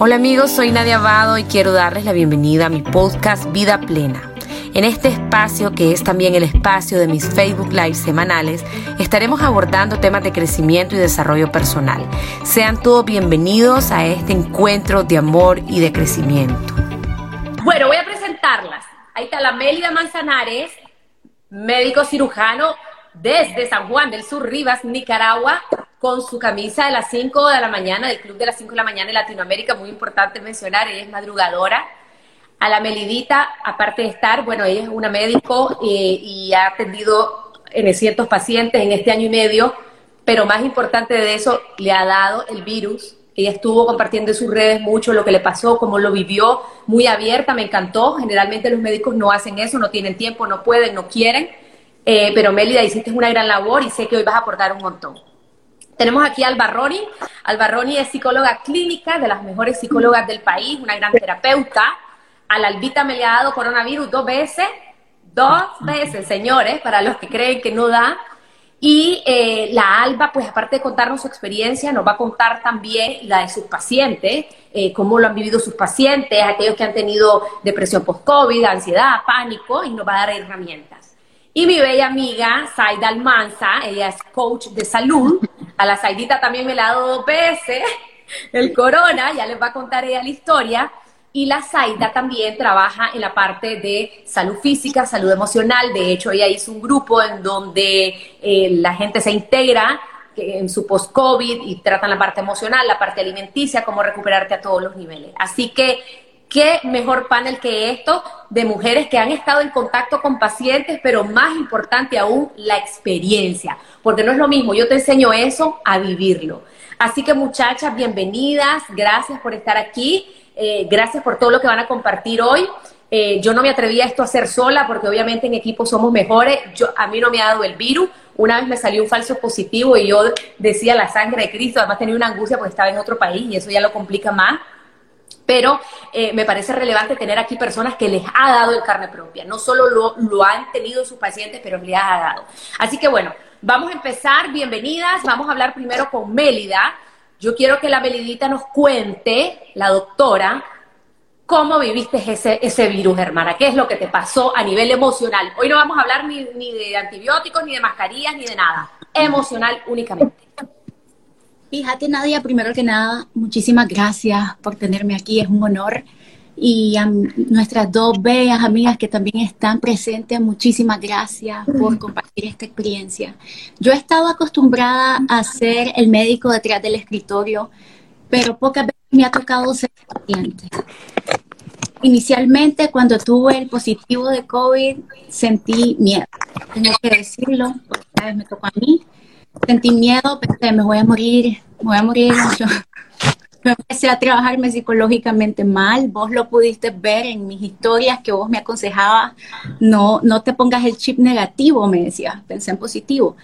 Hola amigos, soy Nadia Abado y quiero darles la bienvenida a mi podcast Vida Plena. En este espacio, que es también el espacio de mis Facebook Live semanales, estaremos abordando temas de crecimiento y desarrollo personal. Sean todos bienvenidos a este encuentro de amor y de crecimiento. Bueno, voy a presentarlas. Ahí está la Mélida Manzanares, médico cirujano desde San Juan del Sur, Rivas, Nicaragua, con su camisa de las 5 de la mañana, del Club de las 5 de la mañana en Latinoamérica, muy importante mencionar, ella es madrugadora. A la Melidita, aparte de estar, bueno, ella es una médico eh, y ha atendido en ciertos pacientes en este año y medio, pero más importante de eso, le ha dado el virus. Ella estuvo compartiendo en sus redes mucho lo que le pasó, cómo lo vivió, muy abierta, me encantó. Generalmente los médicos no hacen eso, no tienen tiempo, no pueden, no quieren. Eh, pero Melida, hiciste una gran labor y sé que hoy vas a aportar un montón. Tenemos aquí a Albarroni. Albarroni es psicóloga clínica, de las mejores psicólogas del país, una gran terapeuta. A la Albita me le ha dado coronavirus dos veces, dos veces, señores, para los que creen que no da. Y eh, la Alba, pues aparte de contarnos su experiencia, nos va a contar también la de sus pacientes, eh, cómo lo han vivido sus pacientes, aquellos que han tenido depresión post-COVID, ansiedad, pánico, y nos va a dar herramientas. Y mi bella amiga, Saida Almanza, ella es coach de salud, a la Saidita también me la ha dado dos veces, el corona, ya les va a contar ella la historia. Y la Saida también trabaja en la parte de salud física, salud emocional. De hecho, ella hizo un grupo en donde eh, la gente se integra en su post-COVID y tratan la parte emocional, la parte alimenticia, cómo recuperarte a todos los niveles. Así que qué mejor panel que esto de mujeres que han estado en contacto con pacientes, pero más importante aún, la experiencia, porque no es lo mismo, yo te enseño eso a vivirlo. Así que muchachas, bienvenidas, gracias por estar aquí, eh, gracias por todo lo que van a compartir hoy. Eh, yo no me atreví a esto a hacer sola porque obviamente en equipo somos mejores. Yo, a mí no me ha dado el virus. Una vez me salió un falso positivo y yo decía la sangre de Cristo. Además tenía una angustia porque estaba en otro país y eso ya lo complica más pero eh, me parece relevante tener aquí personas que les ha dado el carne propia, no solo lo, han tenido sus pacientes, pero les ha dado. Así que bueno, vamos a empezar, bienvenidas, vamos a hablar primero con Mélida. Yo quiero que la Melidita nos cuente, la doctora, cómo viviste ese, ese virus, hermana, qué es lo que te pasó a nivel emocional. Hoy no vamos a hablar ni de antibióticos, ni de mascarillas, ni de nada, emocional únicamente. Fíjate, Nadia, primero que nada, muchísimas gracias por tenerme aquí, es un honor. Y a nuestras dos bellas amigas que también están presentes, muchísimas gracias por compartir esta experiencia. Yo he estado acostumbrada a ser el médico detrás del escritorio, pero pocas veces me ha tocado ser paciente. Inicialmente, cuando tuve el positivo de COVID, sentí miedo. Tengo que decirlo, porque esta vez me tocó a mí sentí miedo, pensé, me voy a morir, me voy a morir. Yo, empecé a trabajarme psicológicamente mal, vos lo pudiste ver en mis historias que vos me aconsejabas, no, no te pongas el chip negativo, me decías, pensé en positivo.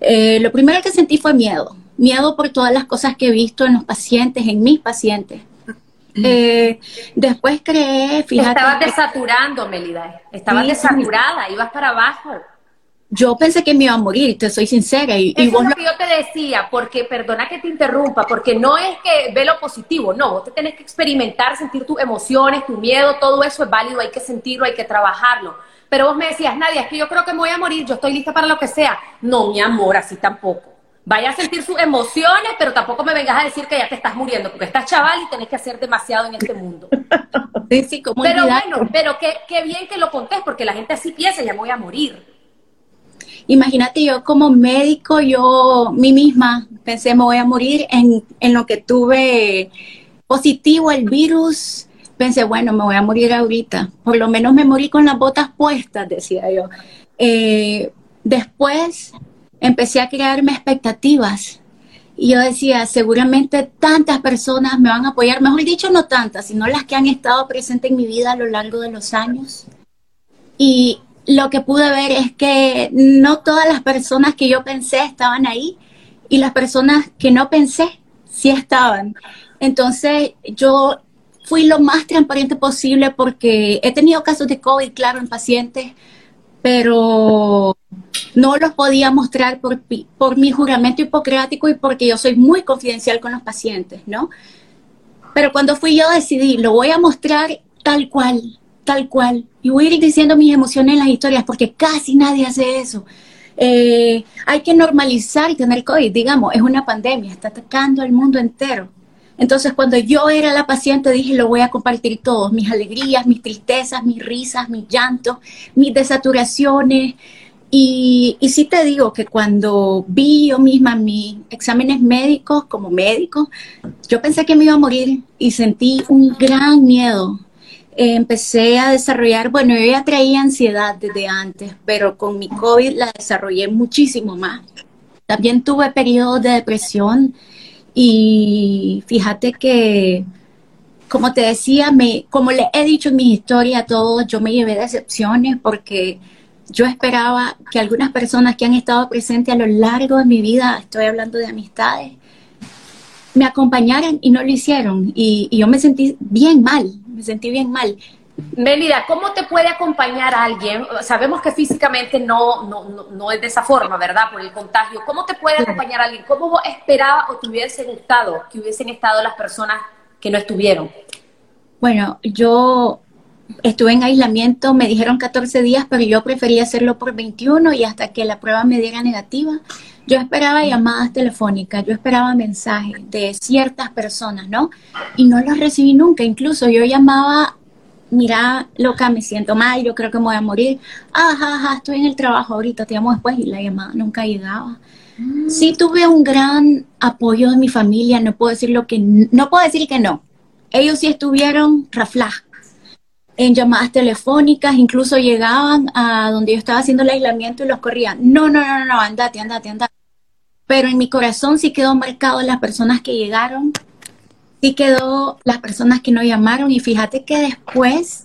Eh, lo primero que sentí fue miedo, miedo por todas las cosas que he visto en los pacientes, en mis pacientes. Eh, después creé, fíjate. Estabas desaturando, Melida. Estabas desaturada, ibas para abajo yo pensé que me iba a morir, te soy sincera. Y, Eso es lo que yo te decía, porque, perdona que te interrumpa, porque no es que ve lo positivo, no, vos te tenés que experimentar, sentir tus emociones, tu miedo, todo eso es válido, hay que sentirlo, hay que trabajarlo. Pero vos me decías, Nadia, es que yo creo que me voy a morir, yo estoy lista para lo que sea. No, mi amor, así tampoco. Vaya a sentir sus emociones, pero tampoco me vengas a decir que ya te estás muriendo, porque estás chaval y tenés que hacer demasiado en este mundo. Sí, sí, como Pero bueno, pero qué, qué bien que lo contés, porque la gente así piensa, ya me voy a morir. Imagínate yo como médico, yo mí misma pensé me voy a morir en, en lo que tuve positivo el virus. Pensé, bueno, me voy a morir ahorita. Por lo menos me morí con las botas puestas, decía yo. Eh, después empecé a crearme expectativas. Y yo decía, seguramente tantas personas me van a apoyar, mejor dicho, no tantas, sino las que han estado presentes en mi vida a lo largo de los años. Y lo que pude ver es que no todas las personas que yo pensé estaban ahí y las personas que no pensé sí estaban. Entonces yo fui lo más transparente posible porque he tenido casos de COVID, claro, en pacientes, pero no los podía mostrar por, por mi juramento hipocrático y porque yo soy muy confidencial con los pacientes, ¿no? Pero cuando fui yo decidí, lo voy a mostrar tal cual, tal cual. Y voy a ir diciendo mis emociones en las historias porque casi nadie hace eso. Eh, hay que normalizar tener COVID, digamos, es una pandemia, está atacando al mundo entero. Entonces, cuando yo era la paciente, dije, lo voy a compartir todos, mis alegrías, mis tristezas, mis risas, mis llantos, mis desaturaciones. Y, y sí te digo que cuando vi yo misma mis exámenes médicos como médico, yo pensé que me iba a morir y sentí un gran miedo. Empecé a desarrollar, bueno, yo ya traía ansiedad desde antes, pero con mi COVID la desarrollé muchísimo más. También tuve periodos de depresión y fíjate que, como te decía, me, como le he dicho en mi historia a todos, yo me llevé decepciones porque yo esperaba que algunas personas que han estado presentes a lo largo de mi vida, estoy hablando de amistades, me acompañaran y no lo hicieron. Y, y yo me sentí bien mal, me sentí bien mal. Melida, ¿cómo te puede acompañar alguien? Sabemos que físicamente no, no, no, es de esa forma, ¿verdad? Por el contagio. ¿Cómo te puede acompañar alguien? ¿Cómo vos esperabas o te hubiese gustado que hubiesen estado las personas que no estuvieron? Bueno, yo estuve en aislamiento, me dijeron 14 días, pero yo prefería hacerlo por 21 y hasta que la prueba me diera negativa. Yo esperaba llamadas telefónicas, yo esperaba mensajes de ciertas personas, ¿no? Y no los recibí nunca. Incluso yo llamaba mira, loca, me siento mal, yo creo que me voy a morir. Ajá, ajá, estoy en el trabajo ahorita, te llamo después y la llamada nunca llegaba. Mm. Sí tuve un gran apoyo de mi familia, no puedo decir lo que no puedo decir que no. Ellos sí estuvieron rafla en llamadas telefónicas, incluso llegaban a donde yo estaba haciendo el aislamiento y los corrían. No, no, no, no, andate, andate, andate. Pero en mi corazón sí quedó marcado las personas que llegaron sí quedó las personas que no llamaron y fíjate que después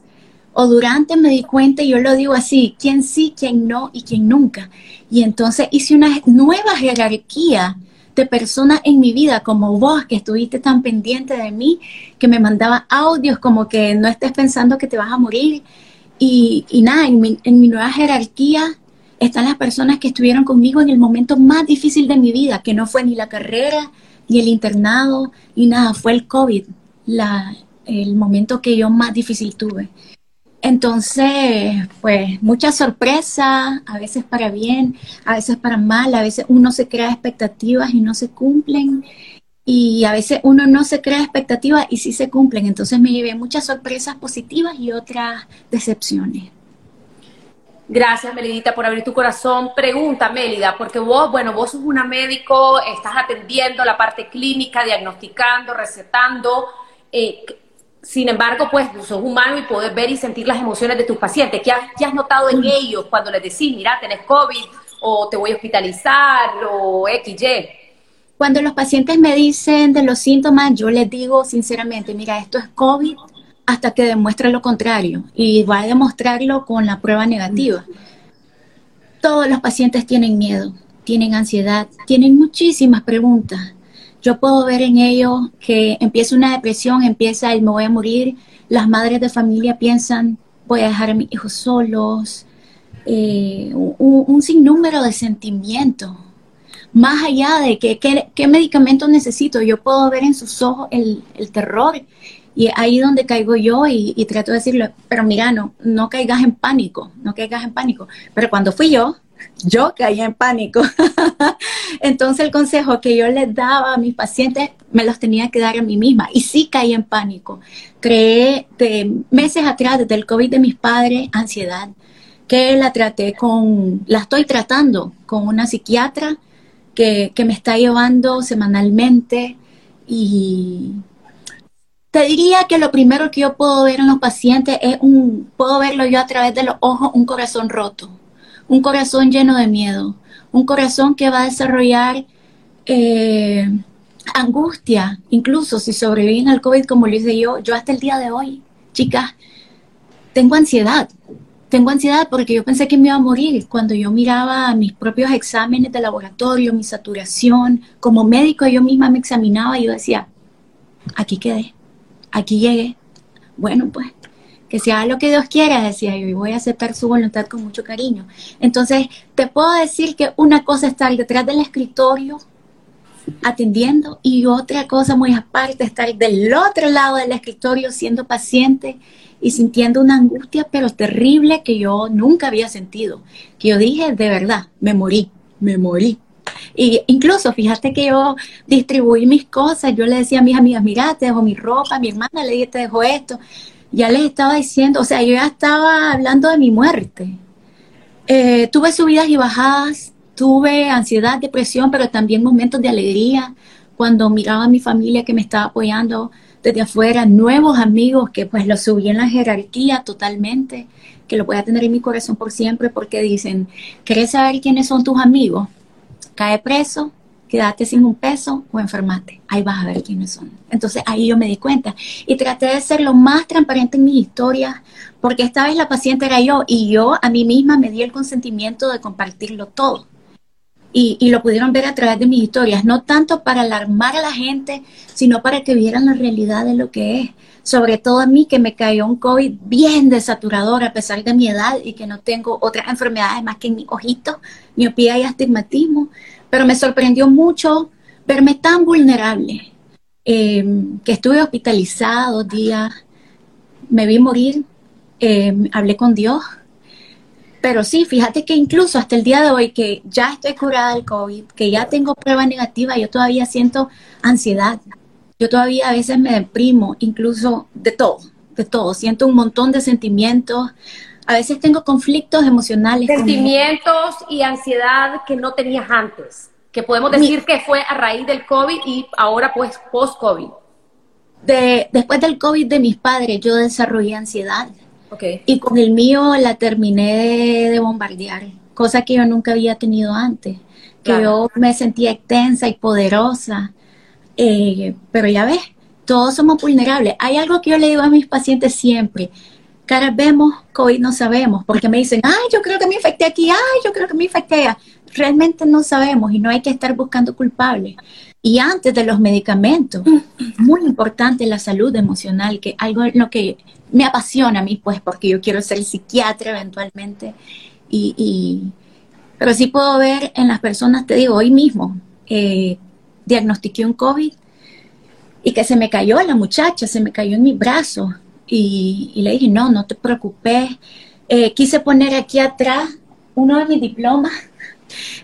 o durante me di cuenta, y yo lo digo así, quién sí, quién no y quién nunca. Y entonces hice una nueva jerarquía de personas en mi vida, como vos, que estuviste tan pendiente de mí, que me mandaba audios como que no estés pensando que te vas a morir. Y, y nada, en mi, en mi nueva jerarquía están las personas que estuvieron conmigo en el momento más difícil de mi vida, que no fue ni la carrera, y el internado y nada, fue el COVID, el momento que yo más difícil tuve. Entonces, pues mucha sorpresa, a veces para bien, a veces para mal, a veces uno se crea expectativas y no se cumplen, y a veces uno no se crea expectativas y sí se cumplen. Entonces me llevé muchas sorpresas positivas y otras decepciones. Gracias, Melidita, por abrir tu corazón. Pregunta, Melida, porque vos, bueno, vos sos una médico, estás atendiendo la parte clínica, diagnosticando, recetando. Eh, sin embargo, pues sos humano y podés ver y sentir las emociones de tus pacientes. ¿Qué has, notado en ellos cuando les decís, mira, tenés COVID o te voy a hospitalizar o XY? Cuando los pacientes me dicen de los síntomas, yo les digo sinceramente, mira, esto es COVID, hasta que demuestre lo contrario y va a demostrarlo con la prueba negativa. Todos los pacientes tienen miedo, tienen ansiedad, tienen muchísimas preguntas. Yo puedo ver en ellos que empieza una depresión, empieza el me voy a morir. Las madres de familia piensan voy a dejar a mis hijos solos. Eh, un, sinnúmero de sentimientos. Más allá de que, qué medicamento necesito, yo puedo ver en sus ojos el terror y ahí donde caigo yo y, trato de decirle, pero mira, no, no caigas en pánico, no caigas en pánico. Pero cuando fui yo, yo caí en pánico. Entonces el consejo que yo les daba a mis pacientes me los tenía que dar a mí misma y sí caí en pánico. Creé de meses atrás, desde el COVID de mis padres, ansiedad, que la traté con, la estoy tratando con una psiquiatra que, que me está llevando semanalmente y te diría que lo primero que yo puedo ver en los pacientes es un, puedo verlo yo a través de los ojos, un corazón roto, un corazón lleno de miedo, un corazón que va a desarrollar eh, angustia, incluso si sobreviven al COVID como lo hice yo, yo hasta el día de hoy, chicas, tengo ansiedad, tengo ansiedad porque yo pensé que me iba a morir cuando yo miraba mis propios exámenes de laboratorio, mi saturación, como médico yo misma me examinaba y yo decía, aquí quedé aquí llegué. Bueno, pues que sea lo que Dios quiera, decía yo, y voy a aceptar su voluntad con mucho cariño. Entonces, te puedo decir que una cosa es estar detrás del escritorio atendiendo y otra cosa muy aparte, estar del otro lado del escritorio siendo paciente y sintiendo una angustia pero terrible que yo nunca había sentido, que yo dije, de verdad, me morí, me morí. Y incluso, fíjate que yo distribuí mis cosas, yo le decía a mis amigas, mira, te dejo mi ropa, a mi hermana le dije, te dejo esto. Ya les estaba diciendo, o sea, yo ya estaba hablando de mi muerte. Eh, tuve subidas y bajadas, tuve ansiedad, depresión, pero también momentos de alegría cuando miraba a mi familia que me estaba apoyando desde afuera, nuevos amigos que pues los subí en la jerarquía totalmente, que lo voy a tener en mi corazón por siempre porque dicen, ¿quieres saber quiénes son tus amigos? Cae preso, quédate sin un peso o enfermate. Ahí vas a ver quiénes son. Entonces ahí yo me di cuenta y traté de ser lo más transparente en mis historias porque esta vez la paciente era yo y yo a mí misma me di el consentimiento de compartirlo todo y, lo pudieron ver a través de mis historias, no tanto para alarmar a la gente, sino para que vieran la realidad de lo que es. Sobre todo a mí que me cayó un COVID bien desaturador a pesar de mi edad y que no tengo otras enfermedades más que en mi ojito, miopía y astigmatismo. Pero me sorprendió mucho verme tan vulnerable, eh, que estuve hospitalizada dos días, me vi morir, eh, hablé con Dios, pero sí, fíjate que incluso hasta el día de hoy que ya estoy curada del COVID, que ya tengo prueba negativa, yo todavía siento ansiedad. Yo todavía a veces me deprimo, incluso de todo, de todo. Siento un montón de sentimientos. A veces tengo conflictos emocionales. Sentimientos y ansiedad que no tenías antes, que podemos decir que fue a raíz del COVID y ahora pues post-COVID. De, después del COVID de mis padres yo desarrollé ansiedad y con el mío la terminé de, bombardear, cosa que yo nunca había tenido antes, que yo me sentía extensa y poderosa. Eh, pero ya ves, todos somos vulnerables. Hay algo que yo le digo a mis pacientes siempre. Caras vemos, COVID no sabemos, porque me dicen, ay, yo creo que me infecté aquí, ay, yo creo que me infecté allá. Realmente no sabemos y no hay que estar buscando culpables. Y antes de los medicamentos, muy importante la salud emocional, que algo en lo que me apasiona a mí, pues, porque yo quiero ser psiquiatra eventualmente. Y, pero sí puedo ver en las personas, te digo, hoy mismo, eh, diagnostiqué un COVID y que se me cayó la muchacha, se me cayó en mi brazo. Y, le dije, no, no te preocupes. Eh, quise poner aquí atrás uno de mis diplomas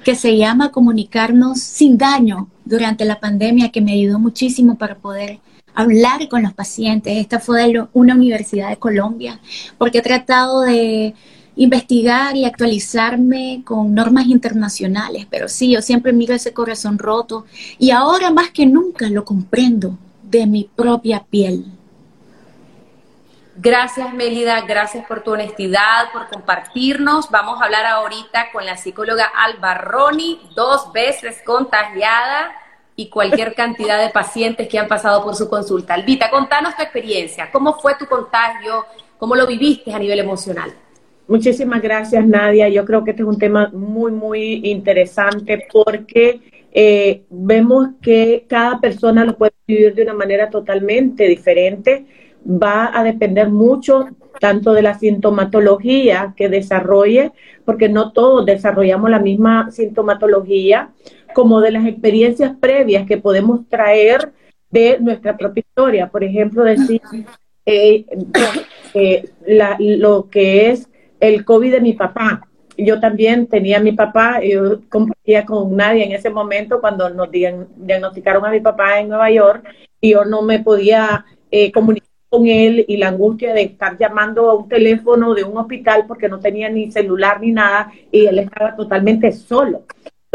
que se llama Comunicarnos sin daño durante la pandemia, que me ayudó muchísimo para poder hablar con los pacientes. Esta fue de una universidad de Colombia, porque he tratado de investigar y actualizarme con normas internacionales, pero sí, yo siempre miro ese corazón roto y ahora más que nunca lo comprendo de mi propia piel. Gracias, Melida, gracias por tu honestidad, por compartirnos. Vamos a hablar ahorita con la psicóloga Alba Roni, dos veces contagiada y cualquier cantidad de pacientes que han pasado por su consulta. Albita, contanos tu experiencia, cómo fue tu contagio, cómo lo viviste a nivel emocional. Muchísimas gracias, Nadia. Yo creo que este es un tema muy, muy interesante porque eh, vemos que cada persona lo puede vivir de una manera totalmente diferente. Va a depender mucho tanto de la sintomatología que desarrolle, porque no todos desarrollamos la misma sintomatología, como de las experiencias previas que podemos traer de nuestra propia historia. Por ejemplo, decir eh, eh, lo que es el COVID de mi papá. Yo también tenía a mi papá, yo compartía con nadie en ese momento cuando nos diagnosticaron a mi papá en Nueva York y yo no me podía eh, comunicar con él y la angustia de estar llamando a un teléfono de un hospital porque no tenía ni celular ni nada y él estaba totalmente solo.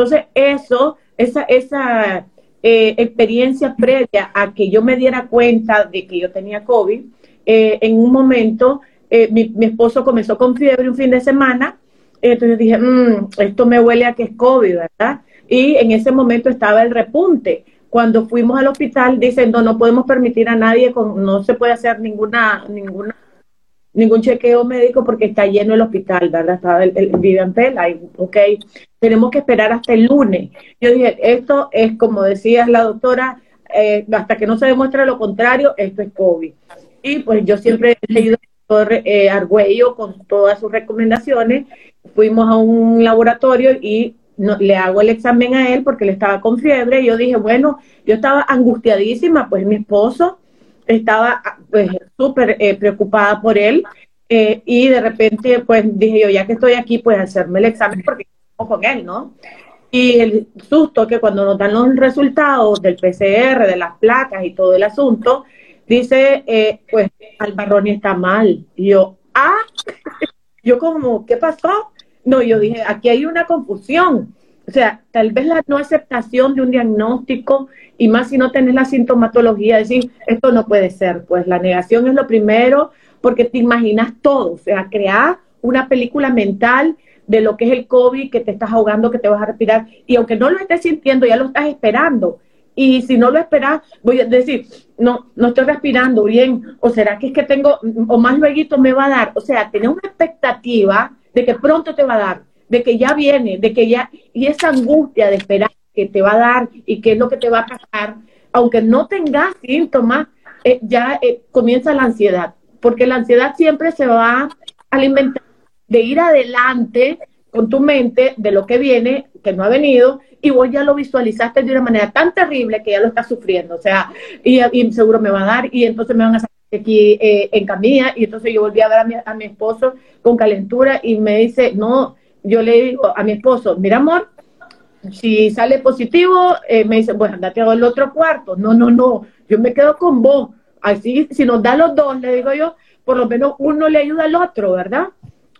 Entonces, eso, esa, esa eh, experiencia previa a que yo me diera cuenta de que yo tenía COVID, eh, en un momento eh, mi, esposo comenzó con fiebre un fin de semana, entonces dije, mm, esto me huele a que es COVID, ¿verdad? Y en ese momento estaba el repunte. Cuando fuimos al hospital, dicen, no, no podemos permitir a nadie, con, no se puede hacer ninguna, ninguna ningún chequeo médico porque está lleno el hospital, ¿verdad? Estaba el, el Vivian ahí, ok, tenemos que esperar hasta el lunes. Yo dije, esto es como decía la doctora, eh, hasta que no se demuestre lo contrario, esto es COVID. Y pues yo siempre he leído al doctor eh, Argüello con todas sus recomendaciones, fuimos a un laboratorio y le hago el examen a él porque él estaba con fiebre y yo dije, bueno, yo estaba angustiadísima, pues mi esposo estaba pues súper eh, preocupada por él eh, y de repente pues dije yo, ya que estoy aquí, pues hacerme el examen porque con él, ¿no? Y el susto que cuando nos dan los resultados del PCR, de las placas y todo el asunto, dice, eh, pues Albarroni está mal. Y yo, ah, yo como, ¿qué pasó? No, yo dije, aquí hay una confusión. O sea, tal vez la no aceptación de un diagnóstico y más si no tenés la sintomatología, decir, esto no puede ser. Pues la negación es lo primero porque te imaginas todo, o sea, crear una película mental de lo que es el COVID, que te estás ahogando, que te vas a respirar, y aunque no lo estés sintiendo, ya lo estás esperando. Y si no lo esperas, voy a decir, no, no estoy respirando bien, o será que es que tengo, o más luego me va a dar. O sea, tener una expectativa de que pronto te va a dar, de que ya viene, de que ya, y esa angustia de esperar que te va a dar y qué es lo que te va a pasar, aunque no tengas síntomas, eh, ya eh, comienza la ansiedad, porque la ansiedad siempre se va a alimentar de ir adelante con tu mente de lo que viene, que no ha venido, y vos ya lo visualizaste de una manera tan terrible que ya lo estás sufriendo, o sea, y, seguro me va a dar, y entonces me van a sacar aquí eh, en camilla, y entonces yo volví a ver a mi, a mi esposo con calentura y me dice, no, yo le digo a mi esposo, mira amor, si sale positivo, eh, me dice, bueno, andate al otro cuarto. No, no, no, yo me quedo con vos. Así, si nos da los dos, le digo yo, por lo menos uno le ayuda al otro, ¿verdad?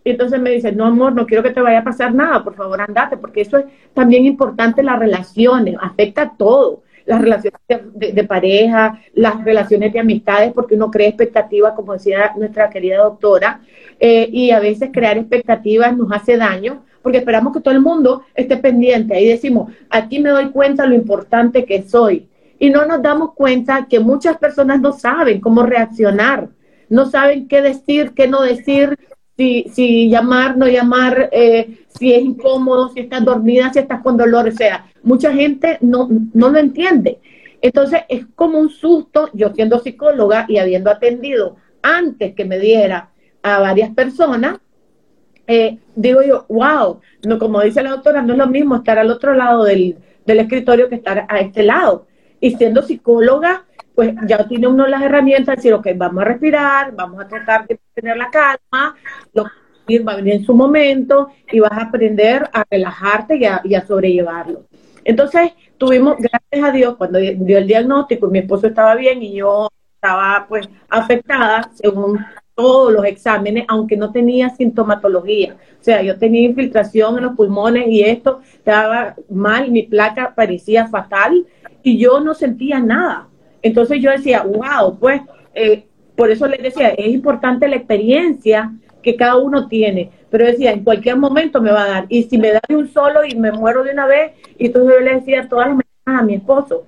Y entonces me dice, no, amor, no quiero que te vaya a pasar nada, por favor, andate, porque eso es también importante, las relaciones, afecta a todo, las relaciones de, pareja, las relaciones de amistades, porque uno crea expectativas, como decía nuestra querida doctora, eh, y a veces crear expectativas nos hace daño, porque esperamos que todo el mundo esté pendiente. Ahí decimos, aquí me doy cuenta lo importante que soy. Y no nos damos cuenta que muchas personas no saben cómo reaccionar, no saben qué decir, qué no decir, si, llamar, no llamar, eh, si es incómodo, si estás dormida, si estás con dolor, o sea, mucha gente no, no lo entiende. Entonces es como un susto, yo siendo psicóloga y habiendo atendido antes que me diera a varias personas, eh, digo yo, wow, no, como dice la doctora, no es lo mismo estar al otro lado del, del escritorio que estar a este lado. Y siendo psicóloga, pues ya tiene uno las herramientas de decir, ok, vamos a respirar, vamos a tratar de tener la calma, lo que va a venir en su momento y vas a aprender a relajarte y a, y a sobrellevarlo. Entonces, tuvimos, gracias a Dios, cuando dio el diagnóstico, mi esposo estaba bien y yo estaba pues afectada según todos los exámenes, aunque no tenía sintomatología. O sea, yo tenía infiltración en los pulmones y esto estaba mal, mi placa parecía fatal y yo no sentía nada. Entonces yo decía, wow, pues eh, por eso les decía, es importante la experiencia que cada uno tiene, pero decía, en cualquier momento me va a dar, y si me da de un solo y me muero de una vez, y entonces yo le decía todas las mañanas a mi esposo,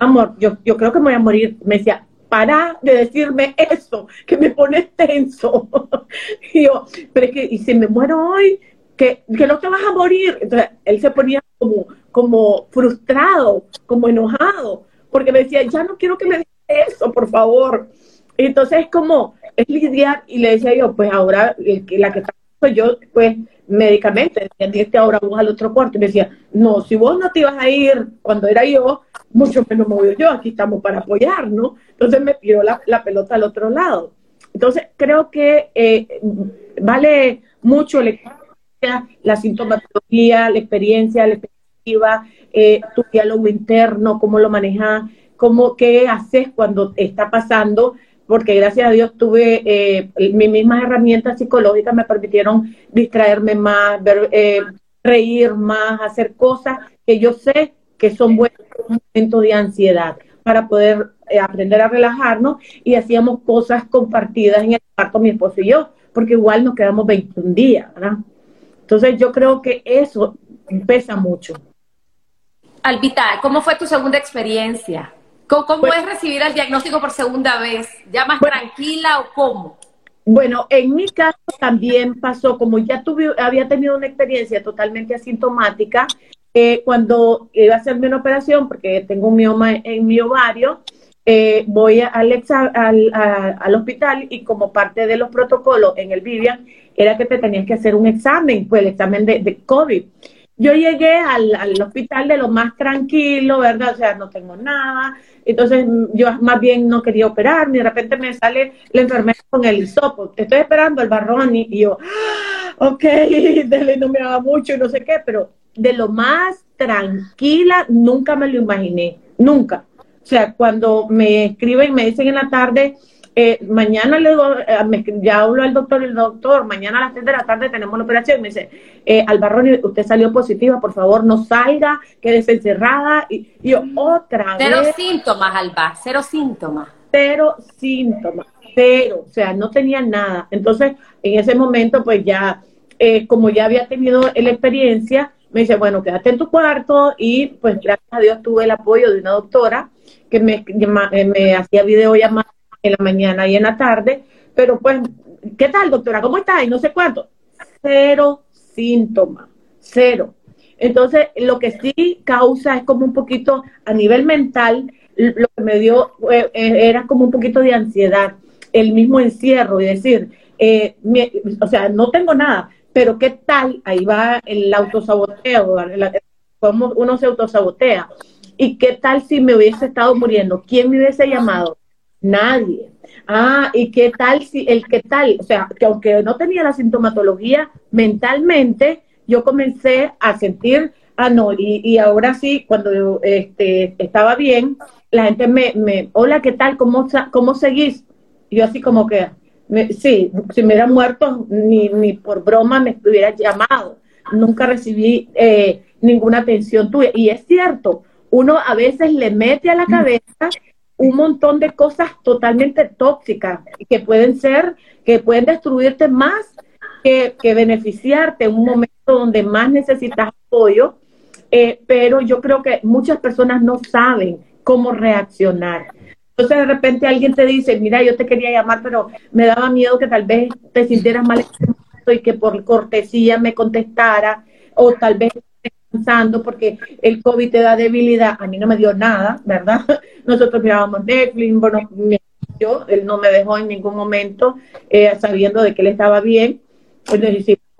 amor, yo, yo creo que me voy a morir, me decía, para de decirme eso, que me pone tenso. y yo, pero es que, y si me muero hoy, que, que no te vas a morir. Entonces él se ponía como, como frustrado, como enojado porque me decía, ya no quiero que me diga eso, por favor. Entonces es como, es lidiar, y le decía yo, pues ahora la que está yo, pues médicamente, este ahora vos al otro cuarto, y me decía, no, si vos no te ibas a ir cuando era yo, mucho menos me voy yo, aquí estamos para apoyar, ¿no? Entonces me tiró la, pelota al otro lado. Entonces creo que eh, vale mucho la, la sintomatología, la experiencia, la eh, tu diálogo interno, cómo lo manejas, cómo, qué haces cuando está pasando, porque gracias a Dios tuve eh, mis mismas herramientas psicológicas me permitieron distraerme más, ver, eh, reír más, hacer cosas que yo sé que son buenos en un momento de ansiedad para poder aprender a relajarnos y hacíamos cosas compartidas en el cuarto mi esposo y yo, porque igual nos quedamos 21 días, ¿verdad? Entonces yo creo que eso pesa mucho. Albita, ¿cómo fue tu segunda experiencia? ¿Cómo, es recibir el diagnóstico por segunda vez? ¿Ya más tranquila o cómo? Bueno, en mi caso también pasó, como ya tuve, había tenido una experiencia totalmente asintomática, eh, cuando iba a hacerme una operación, porque tengo un mioma en mi ovario, eh, voy al, al, hospital y como parte de los protocolos en el Vivian era que te tenías que hacer un examen, pues el examen de, de COVID. Yo llegué al, al, hospital de lo más tranquilo, ¿verdad? O sea, no tengo nada. Entonces, yo más bien no quería operarme. De repente me sale la enfermera con el hisopo. Estoy esperando el barrón y, yo, ah, ok, no me haga mucho y no sé qué, pero de lo más tranquila nunca me lo imaginé. Nunca. O sea, cuando me escriben y me dicen en la tarde, eh, mañana le digo, eh, ya hablo al doctor, el doctor, mañana a las 3 de la tarde tenemos la operación. Me dice, eh, Albarroni, usted salió positiva, por favor, no salga, quédese encerrada. Y, yo, otra cero vez. Cero síntomas, Alba, cero síntomas. Cero síntomas, cero, o sea, no tenía nada. Entonces, en ese momento, pues ya, eh, como ya había tenido la experiencia, me dice, bueno, quédate en tu cuarto y pues gracias a Dios tuve el apoyo de una doctora que me, me hacía videollamadas en la mañana y en la tarde, pero pues, ¿qué tal, doctora? ¿Cómo está? Y no sé cuánto. Cero síntomas, cero. Entonces, lo que sí causa es como un poquito a nivel mental, lo que me dio eh, era como un poquito de ansiedad, el mismo encierro y decir, eh, o sea, no tengo nada, pero ¿qué tal? Ahí va el autosaboteo, cómo uno se autosabotea. ¿Y qué tal si me hubiese estado muriendo? ¿Quién me hubiese llamado? Nadie. Ah, ¿y qué tal si el qué tal? O sea, que aunque no tenía la sintomatología, mentalmente yo comencé a sentir, ah, no, y, y ahora sí, cuando este, estaba bien, la gente me, me hola, ¿qué tal? ¿Cómo, cómo seguís? Y yo así como que, sí, si me hubiera muerto, ni, ni por broma me hubiera llamado. Nunca recibí eh, ninguna atención tuya. Y es cierto, uno a veces le mete a la cabeza un montón de cosas totalmente tóxicas que pueden ser, que pueden destruirte más que, beneficiarte en un momento donde más necesitas apoyo. Eh, pero yo creo que muchas personas no saben cómo reaccionar. Entonces de repente alguien te dice, mira, yo te quería llamar, pero me daba miedo que tal vez te sintieras mal y que por cortesía me contestara, o tal vez porque el COVID te da debilidad. A mí no me dio nada, ¿verdad? Nosotros mirábamos Netflix, él no me dejó en ningún momento eh, sabiendo de que él estaba bien. Pues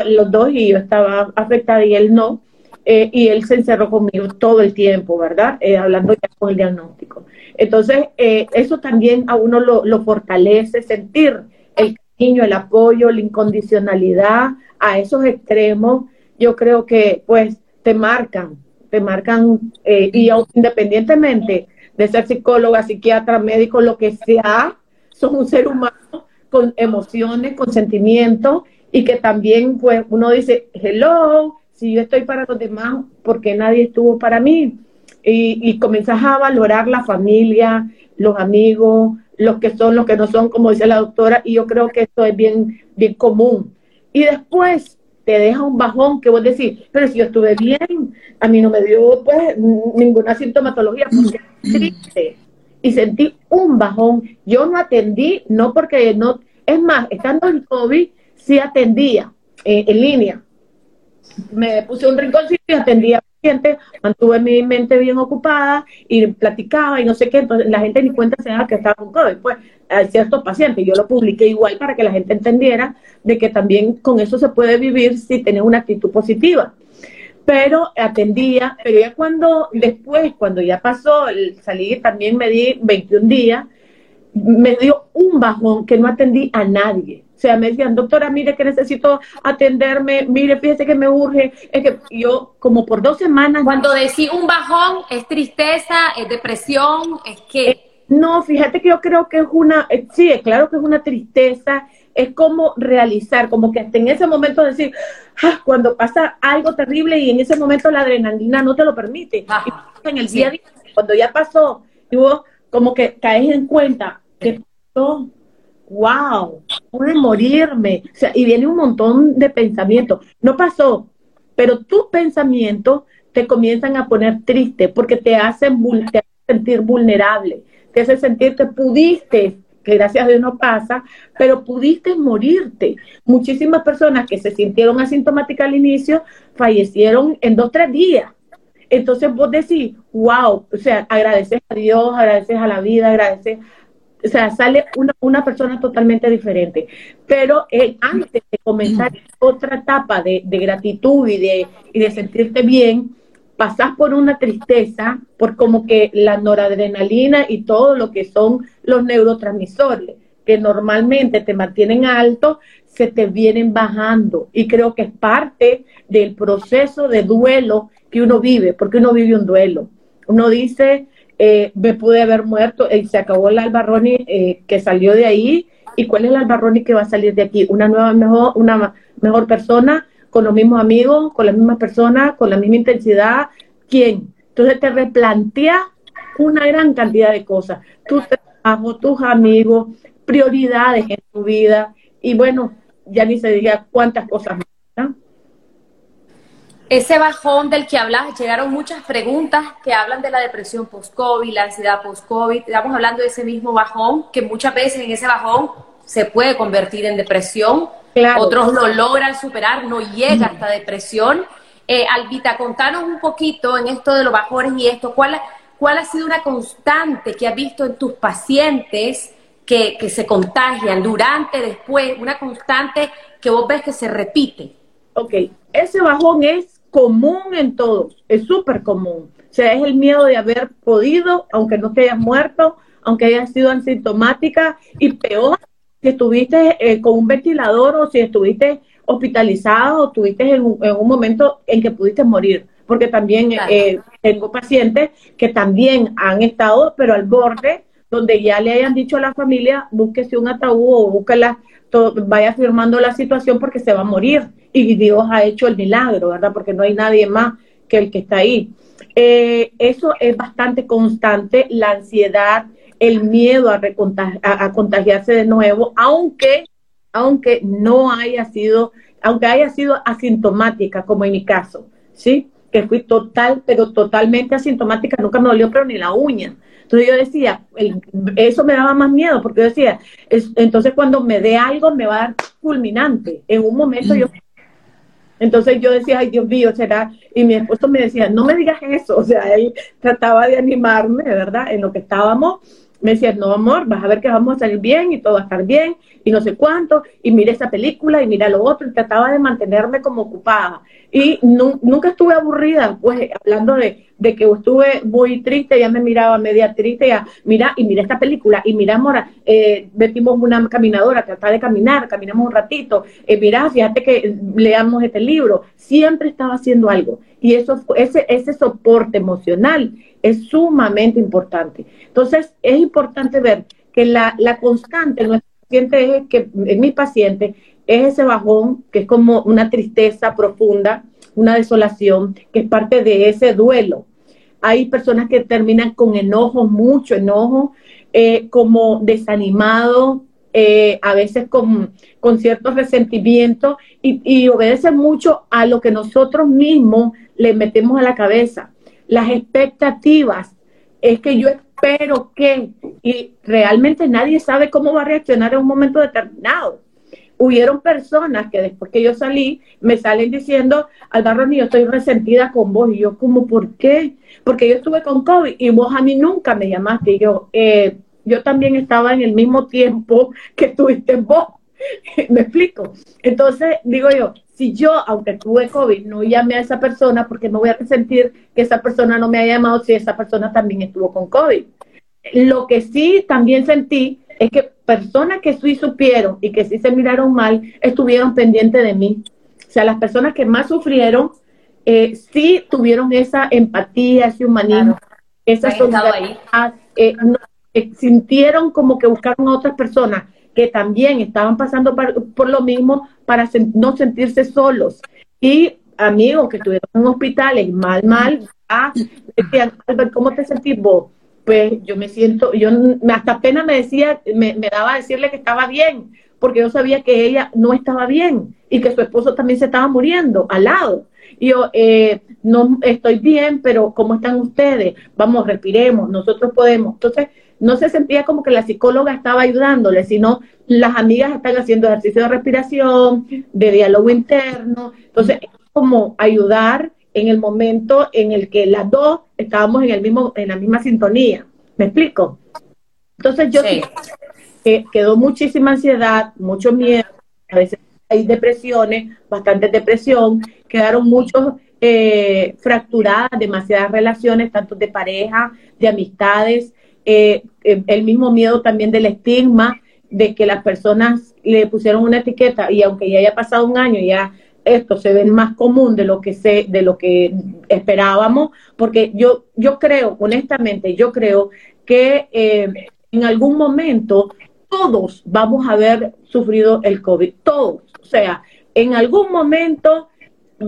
los dos y yo estaba afectada y él no. Eh, y él se encerró conmigo todo el tiempo, ¿verdad? Eh, hablando ya con el diagnóstico. Entonces, eso también a uno lo fortalece, sentir el cariño, el apoyo, la incondicionalidad a esos extremos. Yo creo que, pues, te marcan, te marcan, eh, y independientemente de ser psicóloga, psiquiatra, médico, lo que sea, son un ser humano con emociones, con sentimientos, y que también, pues, uno dice, hello, si yo estoy para los demás, porque nadie estuvo para mí? Y, y comenzás a valorar la familia, los amigos, los que son, los que no son, como dice la doctora, y yo creo que esto es bien, bien común. Y después, te deja un bajón que vos decís, pero si yo estuve bien, a mí no me dio pues ninguna sintomatología, porque triste. Y sentí un bajón. Yo no atendí, no porque no, es más, estando en COVID, sí atendía eh, en línea. Me puse un rinconcito y atendía mantuve mi mente bien ocupada y platicaba y no sé qué, entonces la gente ni cuenta se que estaba con COVID. Pues hay ciertos pacientes. Yo lo publiqué igual para que la gente entendiera de que también con eso se puede vivir si tienes una actitud positiva. Pero atendía, pero ya cuando después, cuando ya pasó, salí también me di 21 días, me dio un bajón que no atendí a nadie. O sea, me decían, doctora, mire que necesito atenderme, mire, fíjese que me urge. Es que yo, como por dos semanas. Cuando decís un bajón, es tristeza, es depresión, es que. Eh, no, fíjate que yo creo que es una, eh, sí, es claro que es una tristeza, es como realizar, como que hasta en ese momento decir, ah, cuando pasa algo terrible y en ese momento la adrenalina no te lo permite. y en el día a día, cuando ya pasó, y vos como que caes en cuenta que pasó, wow, pude morirme. O sea, y viene un montón de pensamientos. No pasó, pero tus pensamientos te comienzan a poner triste porque te hacen, te sentir vulnerable que hace sentir que pudiste, que gracias a Dios no pasa, pero pudiste morirte. Muchísimas personas que se sintieron asintomáticas al inicio fallecieron en dos, tres días. Entonces vos decís, wow, o sea, agradeces a Dios, agradeces a la vida, agradeces o sea, sale una, una persona totalmente diferente. Pero eh, antes de comenzar otra etapa de, de gratitud y de, y de sentirte bien, pasás por una tristeza, por como que la noradrenalina y todo lo que son los neurotransmisores, que normalmente te mantienen alto, se te vienen bajando. Y creo que es parte del proceso de duelo que uno vive, porque uno vive un duelo. Uno dice, eh, me pude haber muerto y se acabó el Albarroni eh, que salió de ahí. ¿Y cuál es el Albarroni que va a salir de aquí? Una nueva, mejor, una mejor persona, con los mismos amigos, con las mismas personas, con la misma intensidad. ¿Quién? Entonces te replantea una gran cantidad de cosas. Tu trabajo, tus amigos, prioridades en tu vida. Y bueno, ya ni se diga cuántas cosas más ese bajón del que hablas, llegaron muchas preguntas que hablan de la depresión post-COVID, la ansiedad post-COVID. Estamos hablando de ese mismo bajón, que muchas veces en ese bajón se puede convertir en depresión. Otros lo logran superar, no llega hasta depresión. Eh, Albita, contanos un poquito en esto de los bajones y esto, ¿cuál, cuál ha sido una constante que has visto en tus pacientes que, que se contagian durante, después, una constante que vos ves que se repite? Ok, ese bajón es común en todos, es súper común. O sea, es el miedo de haber podido, aunque no te hayas muerto, aunque hayas sido asintomática, y peor, si estuviste eh, con un ventilador o si estuviste hospitalizado o estuviste en un, momento en que pudiste morir. Porque también eh, tengo pacientes que también han estado, pero al borde, donde ya le hayan dicho a la familia, búsquese un ataúd o búsquela, vaya firmando la situación porque se va a morir y Dios ha hecho el milagro, ¿verdad? Porque no hay nadie más que el que está ahí. Eh, eso es bastante constante, la ansiedad, el miedo a, a, contagiarse de nuevo, aunque, aunque no haya sido, aunque haya sido asintomática, como en mi caso, ¿sí? Que fui total, pero totalmente asintomática, nunca me dolió, pero ni la uña. Entonces yo decía, eso me daba más miedo, porque yo decía, entonces cuando me dé algo me va a dar fulminante. En un momento yo entonces yo decía, ay Dios mío, será. Y mi esposo me decía, no me digas eso. O sea, él trataba de animarme, ¿verdad? En lo que estábamos. Me decía, no, amor, vas a ver que vamos a salir bien y todo va a estar bien y no sé cuánto. Y mira esa película y mira lo otro. Y trataba de mantenerme como ocupada. Y nunca estuve aburrida, pues hablando de, de que estuve muy triste, ya me miraba media triste, ya, mira, y mira esta película, y mira, Mora, eh, metimos una caminadora, tratar de caminar, caminamos un ratito, eh, mira, fíjate que leamos este libro, siempre estaba haciendo algo, y eso, ese, ese soporte emocional es sumamente importante. Entonces, es importante ver que la, la constante en nuestro paciente es en mi paciente, es ese bajón, que es como una tristeza profunda, una desolación, que es parte de ese duelo hay personas que terminan con enojo, mucho enojo, eh, como desanimado, eh, a veces con, con cierto resentimiento y, y obedecen mucho a lo que nosotros mismos le metemos a la cabeza. Las expectativas es que yo espero que, y realmente nadie sabe cómo va a reaccionar en un momento determinado hubieron personas que después que yo salí me salen diciendo, Albarro, yo estoy resentida con vos. Y yo, como, ¿por qué? Porque yo estuve con COVID y vos a mí nunca me llamaste. Y yo, eh, yo también estaba en el mismo tiempo que estuviste vos. me explico. Entonces, digo yo, si yo, aunque tuve COVID, no llamé a esa persona, porque no voy a sentir que esa persona no me haya llamado si esa persona también estuvo con COVID. Lo que sí también sentí es que personas que sí supieron y que sí se miraron mal estuvieron pendientes de mí. O sea, las personas que más sufrieron eh, sí tuvieron esa empatía, ese humanismo, esa solidaridad, eh, eh, sintieron como que buscaron a otras personas que también estaban pasando por, lo mismo para no sentirse solos. Y amigos que estuvieron en hospitales, mal, mal, ah, decían, ¿cómo te sentís vos? pues yo me siento, yo hasta pena me decía, me, daba a decirle que estaba bien, porque yo sabía que ella no estaba bien y que su esposo también se estaba muriendo al lado. Y yo, eh, no estoy bien, pero ¿cómo están ustedes? Vamos, respiremos, nosotros podemos. Entonces, no se sentía como que la psicóloga estaba ayudándole, sino las amigas están haciendo ejercicio de respiración, de diálogo interno. Entonces, es como ayudar en el momento en el que las dos estábamos en, el mismo, en la misma sintonía. ¿Me explico? Entonces yo sí. que quedó muchísima ansiedad, mucho miedo, a veces hay depresiones, bastante depresión, quedaron muchos eh, fracturadas, demasiadas relaciones, tanto de pareja, de amistades, eh, eh, el mismo miedo también del estigma, de que las personas le pusieron una etiqueta y aunque ya haya pasado un año, ya esto se ve más común de lo que se, de lo que esperábamos, porque yo, yo creo, honestamente, yo creo que en algún momento todos vamos a haber sufrido el COVID, todos. O sea, en algún momento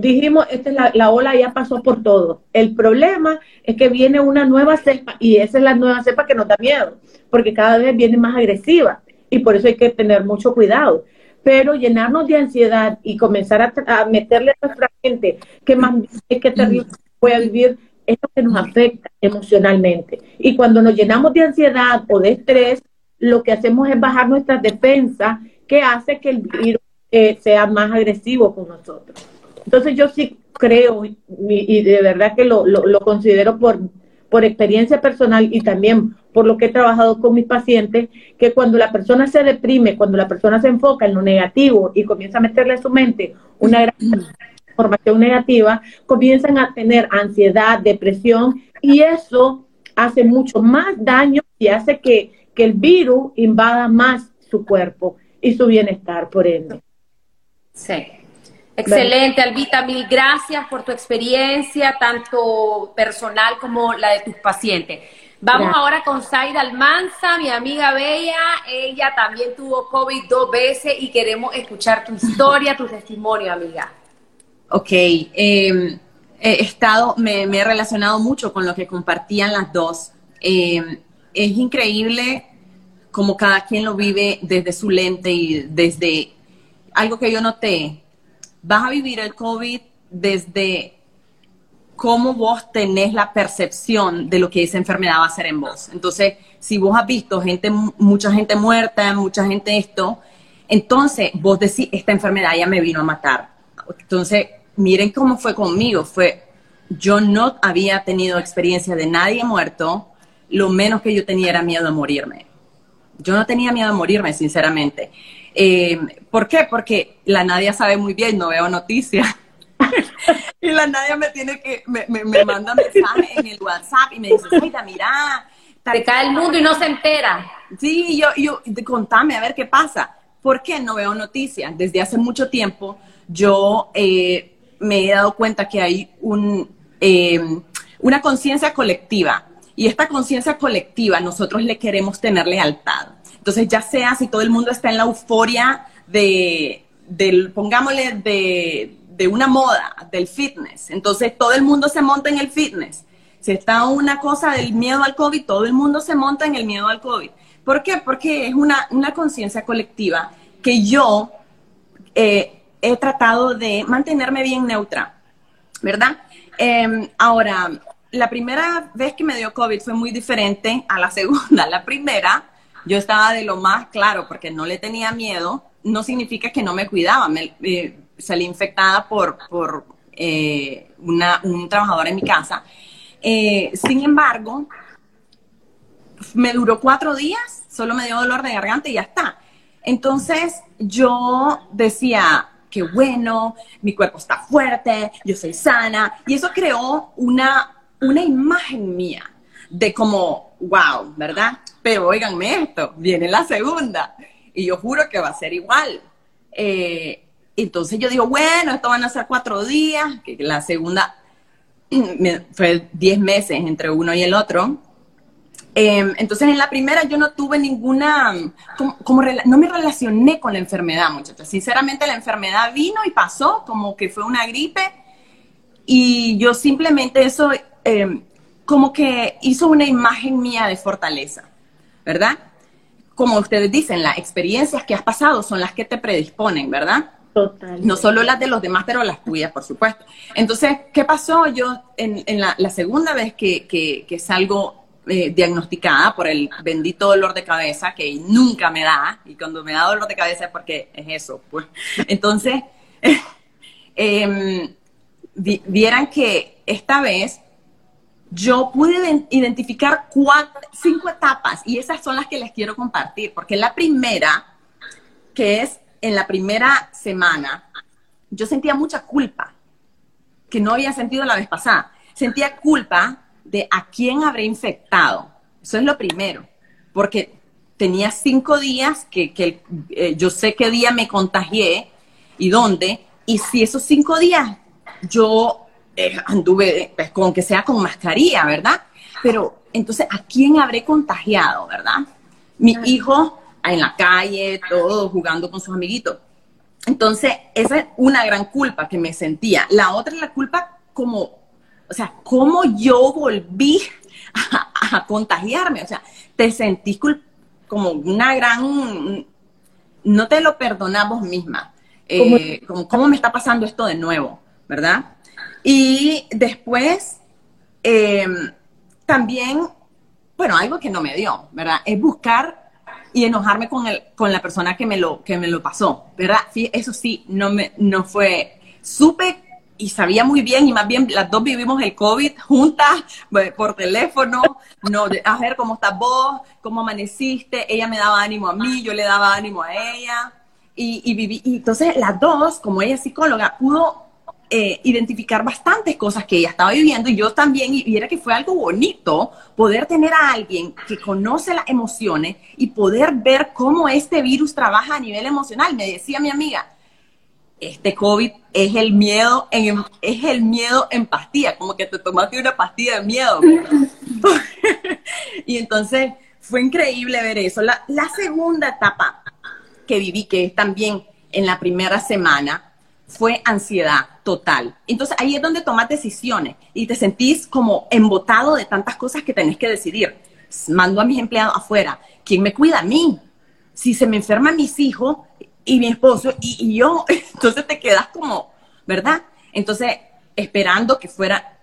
dijimos, esta es la, ola ya pasó por todo. El problema es que viene una nueva cepa y esa es la nueva cepa que nos da miedo, porque cada vez viene más agresiva y por eso hay que tener mucho cuidado. Pero llenarnos de ansiedad y comenzar a, meterle a nuestra gente que más que terrible puede vivir es lo que nos afecta emocionalmente. Y cuando nos llenamos de ansiedad o de estrés, lo que hacemos es bajar nuestras defensas, que hace que el virus eh, sea más agresivo con nosotros. Entonces yo sí creo, y, de verdad que lo, lo, considero por, por experiencia personal y también por lo que he trabajado con mis pacientes, que cuando la persona se deprime, cuando la persona se enfoca en lo negativo y comienza a meterle a su mente una gran información negativa, comienzan a tener ansiedad, depresión y eso hace mucho más daño y hace que, que el virus invada más su cuerpo y su bienestar, por ende. Sí. Excelente, Albita, mil gracias por tu experiencia, tanto personal como la de tus pacientes. Vamos ahora con Zaida Almanza, mi amiga Bella. Ella también tuvo COVID dos veces y queremos escuchar tu historia, tu testimonio, amiga. Ok, em, he estado, me, he relacionado mucho con lo que compartían las dos. Em, es increíble como cada quien lo vive desde su lente y desde algo que yo noté. Vas a vivir el COVID desde cómo vos tenés la percepción de lo que esa enfermedad va a hacer en vos. Entonces, si vos has visto gente, mucha gente muerta, mucha gente esto, entonces vos decís, esta enfermedad ya me vino a matar. Entonces, miren cómo fue conmigo. Fue, yo no había tenido experiencia de nadie muerto, lo menos que yo tenía era miedo a morirme. Yo no tenía miedo a morirme, sinceramente. Eh, ¿Por qué? Porque la Nadia sabe muy bien, no veo noticias. y la Nadia me tiene que, me, me, manda mensajes en el WhatsApp y me dice, Saida, mira. Te cae el mundo y no se entera. Sí, yo, yo, contame a ver qué pasa. ¿Por qué no veo noticias? Desde hace mucho tiempo yo eh, me he dado cuenta que hay un, eh, una conciencia colectiva y esta conciencia colectiva nosotros le queremos tener lealtad. Entonces, ya sea si todo el mundo está en la euforia de, del, pongámosle, de, de una moda, del fitness. Entonces, todo el mundo se monta en el fitness. Si está una cosa del miedo al COVID, todo el mundo se monta en el miedo al COVID. ¿Por qué? Porque es una, una conciencia colectiva que yo eh, he tratado de mantenerme bien neutra, ¿verdad? Em, ahora, la primera vez que me dio COVID fue muy diferente a la segunda. La primera, yo estaba de lo más claro porque no le tenía miedo. No significa que no me cuidaba. Me, eh, salí infectada por, por eh, un trabajador en mi casa. Eh, sin embargo, me duró cuatro días, solo me dio dolor de garganta y ya está. Entonces yo decía, qué bueno, mi cuerpo está fuerte, yo soy sana, y eso creó una una imagen mía de como, wow, ¿verdad? Pero oiganme esto, viene la segunda y yo juro que va a ser igual. Eh, entonces yo digo, bueno, esto van a ser cuatro días, que la segunda fue diez meses entre uno y el otro. Em, entonces en la primera yo no tuve ninguna, como, no me relacioné con la enfermedad, muchachos. Sinceramente la enfermedad vino y pasó, como que fue una gripe, y yo simplemente eso Em, como que hizo una imagen mía de fortaleza, ¿verdad? Como ustedes dicen, las experiencias que has pasado son las que te predisponen, ¿verdad? Total. No solo las de los demás, pero las tuyas, por supuesto. Entonces, ¿qué pasó? Yo, en, la, segunda vez que, que, salgo eh, diagnosticada por el bendito dolor de cabeza, que nunca me da, y cuando me da dolor de cabeza es porque es eso, pues. Entonces, em, vieran que esta vez yo pude identificar cinco etapas y esas son las que les quiero compartir, porque la primera, que es en la primera semana, yo sentía mucha culpa, que no había sentido la vez pasada. Sentía culpa de a quién habré infectado. Eso es lo primero, porque tenía cinco días que, eh, yo sé qué día me contagié y dónde, y si esos cinco días yo eh, anduve, pues, con que sea con mascarilla, ¿verdad? Pero entonces, ¿a quién habré contagiado, verdad? Mi hijo en la calle, todo jugando con sus amiguitos. Entonces, esa es una gran culpa que me sentía. La otra es la culpa como, o sea, cómo yo volví a, contagiarme. O sea, te sentís como una gran, no te lo perdonamos misma. Eh, como, ¿Cómo me está pasando esto de nuevo? ¿Verdad? Y después, em, también, bueno, algo que no me dio, ¿verdad? Es buscar y enojarme con, el, con la persona que me, lo, que me lo pasó, ¿verdad? Sí, eso sí, no, me, no fue, supe y sabía muy bien, y más bien las dos vivimos el COVID juntas pues, por teléfono, no, a ver cómo estás vos, cómo amaneciste, ella me daba ánimo a mí, yo le daba ánimo a ella, y, y viví, y entonces las dos, como ella es psicóloga, pudo eh, identificar bastantes cosas que ella estaba viviendo y yo también, y era que fue algo bonito poder tener a alguien que conoce las emociones y poder ver cómo este virus trabaja a nivel emocional. Me decía mi amiga, este COVID es el miedo en, es el miedo en pastilla, como que te tomaste una pastilla de miedo. y entonces fue increíble ver eso. La, la segunda etapa que viví, que es también en la primera semana, fue ansiedad total. Entonces ahí es donde tomas decisiones y te sentís como embotado de tantas cosas que tenés que decidir. Mando a mis empleados afuera. ¿Quién me cuida a mí? Si se me enferman mis hijos y mi esposo y, yo, entonces te quedas como, ¿verdad? Entonces, esperando que fuera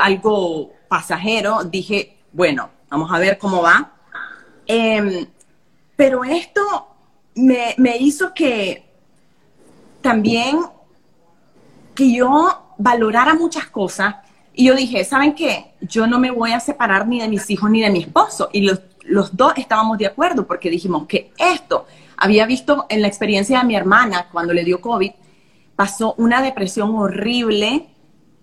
algo pasajero, dije, bueno, vamos a ver cómo va. Em, pero esto me, me hizo que también que yo valorara muchas cosas y yo dije, ¿saben qué? Yo no me voy a separar ni de mis hijos ni de mi esposo. Y los, los dos estábamos de acuerdo porque dijimos que esto, había visto en la experiencia de mi hermana cuando le dio COVID, pasó una depresión horrible,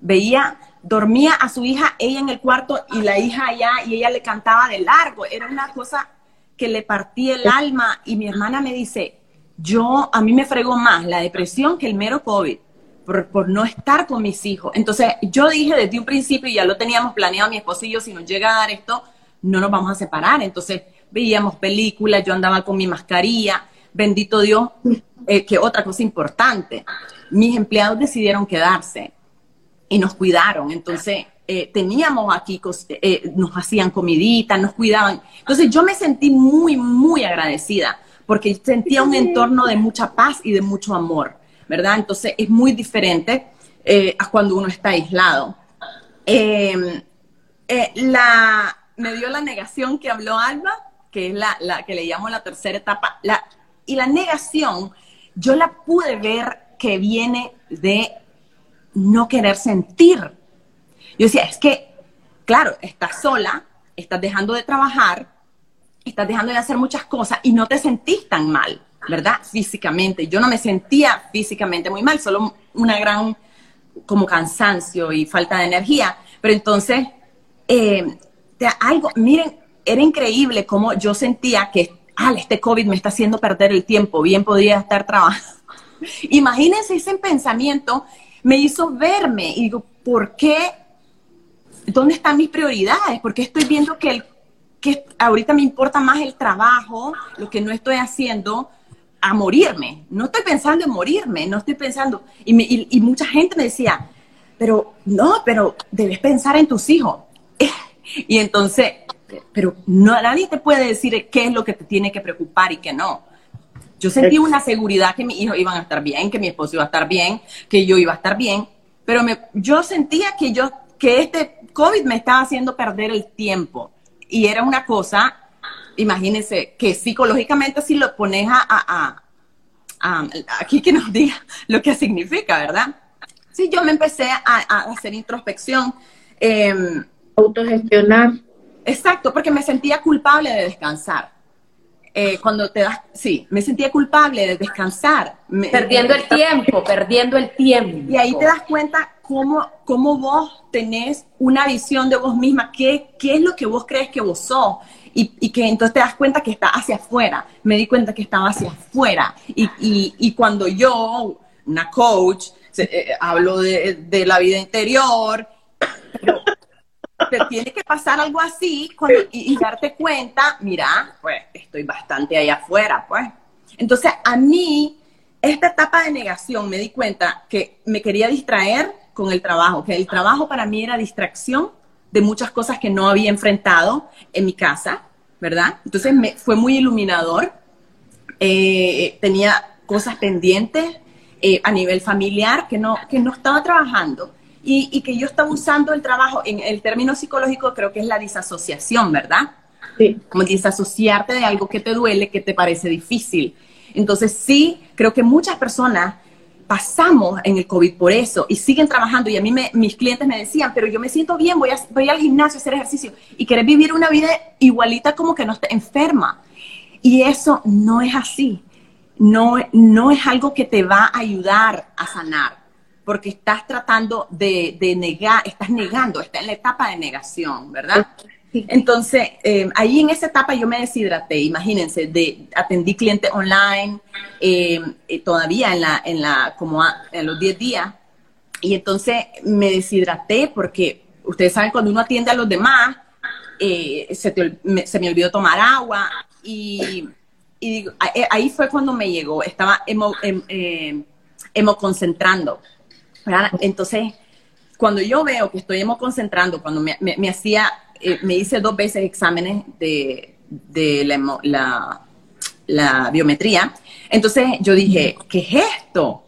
veía, dormía a su hija, ella en el cuarto y la hija allá y ella le cantaba de largo. Era una cosa que le partía el alma y mi hermana me dice, yo, a mí me fregó más la depresión que el mero COVID por, no estar con mis hijos. Entonces, yo dije desde un principio, y ya lo teníamos planeado mi esposo y yo, si nos llega a dar esto, no nos vamos a separar. Entonces, veíamos películas, yo andaba con mi mascarilla, bendito Dios, eh, que otra cosa importante, mis empleados decidieron quedarse y nos cuidaron. Entonces, eh, teníamos aquí, eh, nos hacían comidita, nos cuidaban. Entonces, yo me sentí muy, muy agradecida porque sentía un entorno de mucha paz y de mucho amor. ¿Verdad? Entonces es muy diferente eh, a cuando uno está aislado. Em, eh, me dio la negación que habló Alba, que es la, que le llamo la tercera etapa, y la negación yo la pude ver que viene de no querer sentir. Yo decía, es que, claro, estás sola, estás dejando de trabajar, estás dejando de hacer muchas cosas y no te sentís tan mal. ¿Verdad? Físicamente. Yo no me sentía físicamente muy mal, solo una gran como cansancio y falta de energía. Pero entonces, eh, algo, miren, era increíble cómo yo sentía que, ah, este COVID me está haciendo perder el tiempo, bien podría estar trabajando. Imagínense ese pensamiento, me hizo verme y digo, ¿por qué? ¿Dónde están mis prioridades? ¿Por qué estoy viendo que, el, que ahorita me importa más el trabajo, lo que no estoy haciendo, a morirme. No estoy pensando en morirme, no estoy pensando. Y, mucha gente me decía, pero no, pero debes pensar en tus hijos. y entonces, pero no, nadie te puede decir qué es lo que te tiene que preocupar y qué no. Yo sentí una seguridad que mis hijos iban a estar bien, que mi esposo iba a estar bien, que yo iba a estar bien, pero me, yo sentía que yo, que este COVID me estaba haciendo perder el tiempo. Y era una cosa imagínense que psicológicamente si lo pones a, aquí que nos diga lo que significa, ¿verdad? Sí, yo me empecé a, hacer introspección. Em, Autogestionar. Exacto, porque me sentía culpable de descansar. Eh, cuando te das, sí, me sentía culpable de descansar. perdiendo el tiempo, perdiendo el tiempo. Y ahí te das cuenta cómo, cómo vos tenés una visión de vos misma, qué, qué es lo que vos crees que vos sos. Y, que entonces te das cuenta que está hacia afuera. Me di cuenta que estaba hacia afuera. Y, y, cuando yo, una coach, eh, hablo de, de, la vida interior, te tiene que pasar algo así y, darte cuenta, mira, pues estoy bastante ahí afuera, pues. Entonces, a mí, esta etapa de negación me di cuenta que me quería distraer con el trabajo, que el trabajo para mí era distracción de muchas cosas que no había enfrentado en mi casa, ¿verdad? Entonces me, fue muy iluminador. Eh, tenía cosas pendientes eh, a nivel familiar que no, que no estaba trabajando y, que yo estaba usando el trabajo, en el término psicológico creo que es la disasociación, ¿verdad? Sí. Como disasociarte de algo que te duele, que te parece difícil. Entonces sí, creo que muchas personas pasamos en el COVID por eso y siguen trabajando. Y a mí mis clientes me decían, pero yo me siento bien, voy, a, voy al gimnasio a hacer ejercicio y querés vivir una vida igualita como que no esté enferma. Y eso no es así. No, no es algo que te va a ayudar a sanar porque estás tratando de, negar, estás negando, está en la etapa de negación, ¿verdad? Entonces, eh, ahí en esa etapa yo me deshidraté, imagínense, de, atendí clientes online, eh, eh, todavía en la, en la, como en los 10 días, y entonces me deshidraté porque ustedes saben, cuando uno atiende a los demás, se, me, olvidó tomar agua, y, ahí fue cuando me llegó, estaba emo, em, concentrando entonces, cuando yo veo que estoy concentrando, cuando me, hacía, eh, me hice dos veces exámenes de, la, la, biometría, entonces yo dije, ¿qué es esto?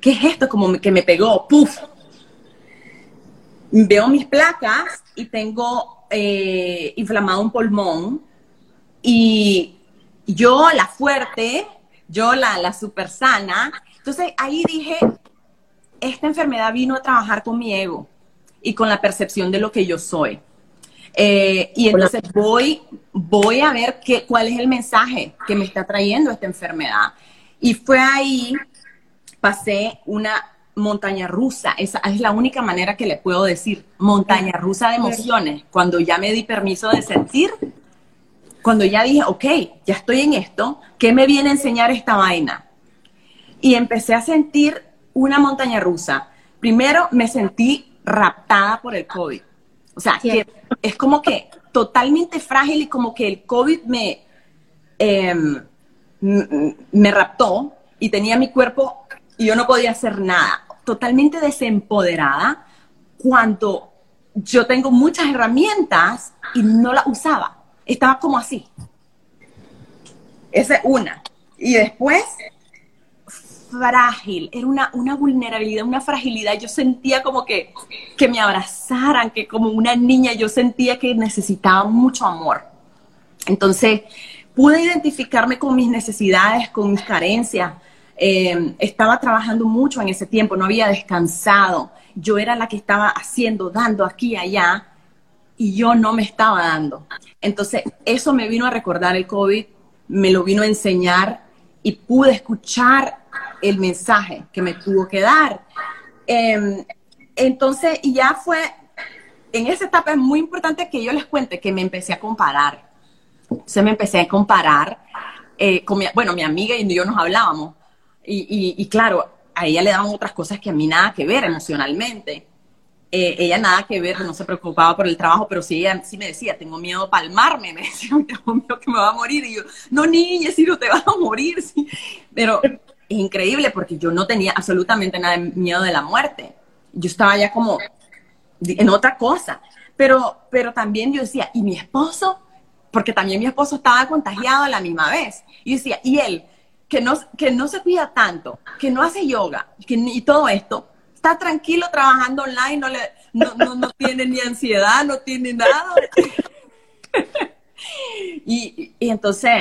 ¿Qué es esto? Como que me pegó, ¡puf! Veo mis placas y tengo eh, inflamado un pulmón y yo la fuerte, yo la, la super sana. Entonces ahí dije, esta enfermedad vino a trabajar con mi ego y con la percepción de lo que yo soy. Eh, y entonces voy, voy a ver qué, cuál es el mensaje que me está trayendo esta enfermedad. Y fue ahí, pasé una montaña rusa, esa es la única manera que le puedo decir, montaña rusa de emociones, cuando ya me di permiso de sentir, cuando ya dije, ok, ya estoy en esto, ¿qué me viene a enseñar esta vaina? Y empecé a sentir una montaña rusa. Primero me sentí raptada por el COVID. O sea, que es como que totalmente frágil y como que el COVID me, em, me raptó y tenía mi cuerpo y yo no podía hacer nada. Totalmente desempoderada cuando yo tengo muchas herramientas y no las usaba. Estaba como así. Esa es una. Y después frágil, era una, una vulnerabilidad, una fragilidad. Yo sentía como que, que me abrazaran, que como una niña yo sentía que necesitaba mucho amor. Entonces, pude identificarme con mis necesidades, con mis carencias. Eh, estaba trabajando mucho en ese tiempo, no había descansado. Yo era la que estaba haciendo, dando aquí allá, y yo no me estaba dando. Entonces, eso me vino a recordar el COVID, me lo vino a enseñar y pude escuchar el mensaje que me tuvo que dar. Em, entonces, y ya fue, en esa etapa es muy importante que yo les cuente que me empecé a comparar. Se me empecé a comparar eh, con mi, bueno, mi amiga y yo nos hablábamos. Y, y, claro, a ella le daban otras cosas que a mí nada que ver emocionalmente. Eh, ella nada que ver, no se preocupaba por el trabajo, pero sí, ella sí me decía, tengo miedo a palmarme, me decía, tengo miedo que me va a morir. Y yo, no, niña, si no te vas a morir. Sí. Pero es increíble porque yo no tenía absolutamente nada de miedo de la muerte. Yo estaba ya como en otra cosa. Pero, pero también yo decía, ¿y mi esposo? Porque también mi esposo estaba contagiado a la misma vez. Y decía, ¿y él? Que no, que no se cuida tanto, que no hace yoga que, y todo esto, está tranquilo trabajando online, no, le, no, no, tiene ni ansiedad, no tiene nada. y, y, entonces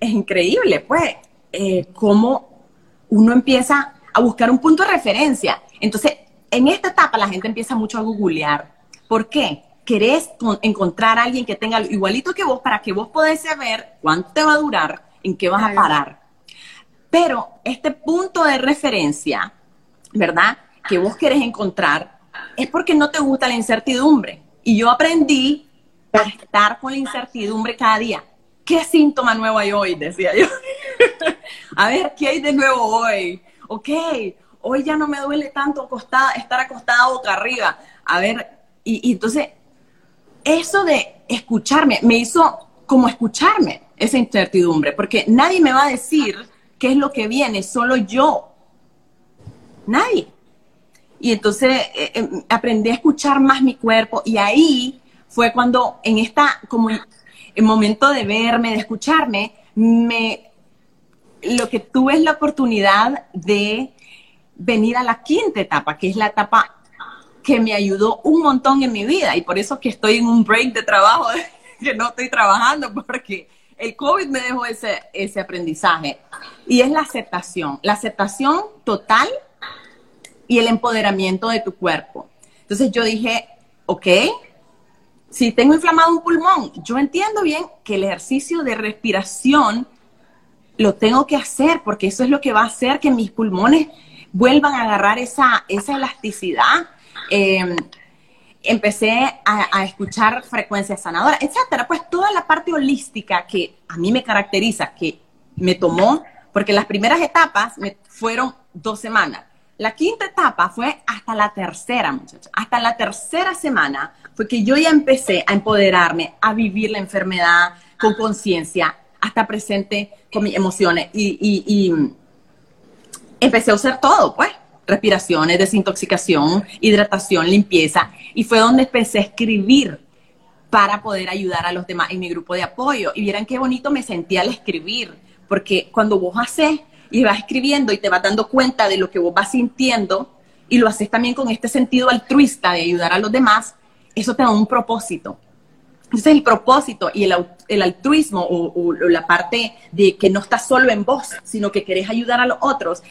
es increíble, pues, eh, cómo uno empieza a buscar un punto de referencia. Entonces, en esta etapa la gente empieza mucho a googlear. ¿Por qué? querés encontrar a alguien que tenga igualito que vos para que vos podés saber cuánto te va a durar, en qué vas a parar. Pero este punto de referencia, ¿verdad? Que vos querés encontrar, es porque no te gusta la incertidumbre. Y yo aprendí a estar con la incertidumbre cada día. ¿Qué síntoma nuevo hay hoy? Decía yo. a ver, ¿qué hay de nuevo hoy? Ok, hoy ya no me duele tanto estar acostada boca arriba. A ver, y entonces eso de escucharme me hizo como escucharme esa incertidumbre, porque nadie me va a decir qué es lo que viene, solo yo. Nadie. Y entonces eh, eh, aprendí a escuchar más mi cuerpo y ahí fue cuando en esta, como el momento de verme, de escucharme, me, lo que tuve es la oportunidad de venir a la quinta etapa, que es la etapa que me ayudó un montón en mi vida. Y por eso que estoy en un break de trabajo, que no estoy trabajando porque el COVID me dejó ese, ese aprendizaje. Y es la aceptación, la aceptación total y el empoderamiento de tu cuerpo. Entonces yo dije, ok, si tengo inflamado un pulmón, yo entiendo bien que el ejercicio de respiración lo tengo que hacer porque eso es lo que va a hacer que mis pulmones vuelvan a agarrar esa, esa elasticidad Em, empecé a, escuchar frecuencias sanadoras, etcétera. Pues toda la parte holística que a mí me caracteriza, que me tomó, porque las primeras etapas me fueron dos semanas. La quinta etapa fue hasta la tercera, muchachos. Hasta la tercera semana fue que yo ya empecé a empoderarme, a vivir la enfermedad con conciencia, hasta presente con mis emociones. Y, empecé a usar todo, pues respiraciones, desintoxicación, hidratación, limpieza. Y fue donde empecé a escribir para poder ayudar a los demás en mi grupo de apoyo. Y vieran qué bonito me sentía al escribir, porque cuando vos haces y vas escribiendo y te vas dando cuenta de lo que vos vas sintiendo y lo haces también con este sentido altruista de ayudar a los demás, eso te da un propósito. Entonces el propósito y el, altruismo o, o, la parte de que no estás solo en vos, sino que querés ayudar a los otros,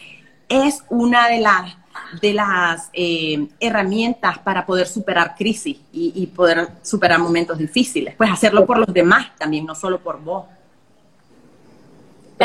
es una de las, de las eh, herramientas para poder superar crisis y, poder superar momentos difíciles. Pues hacerlo por los demás también, no solo por vos.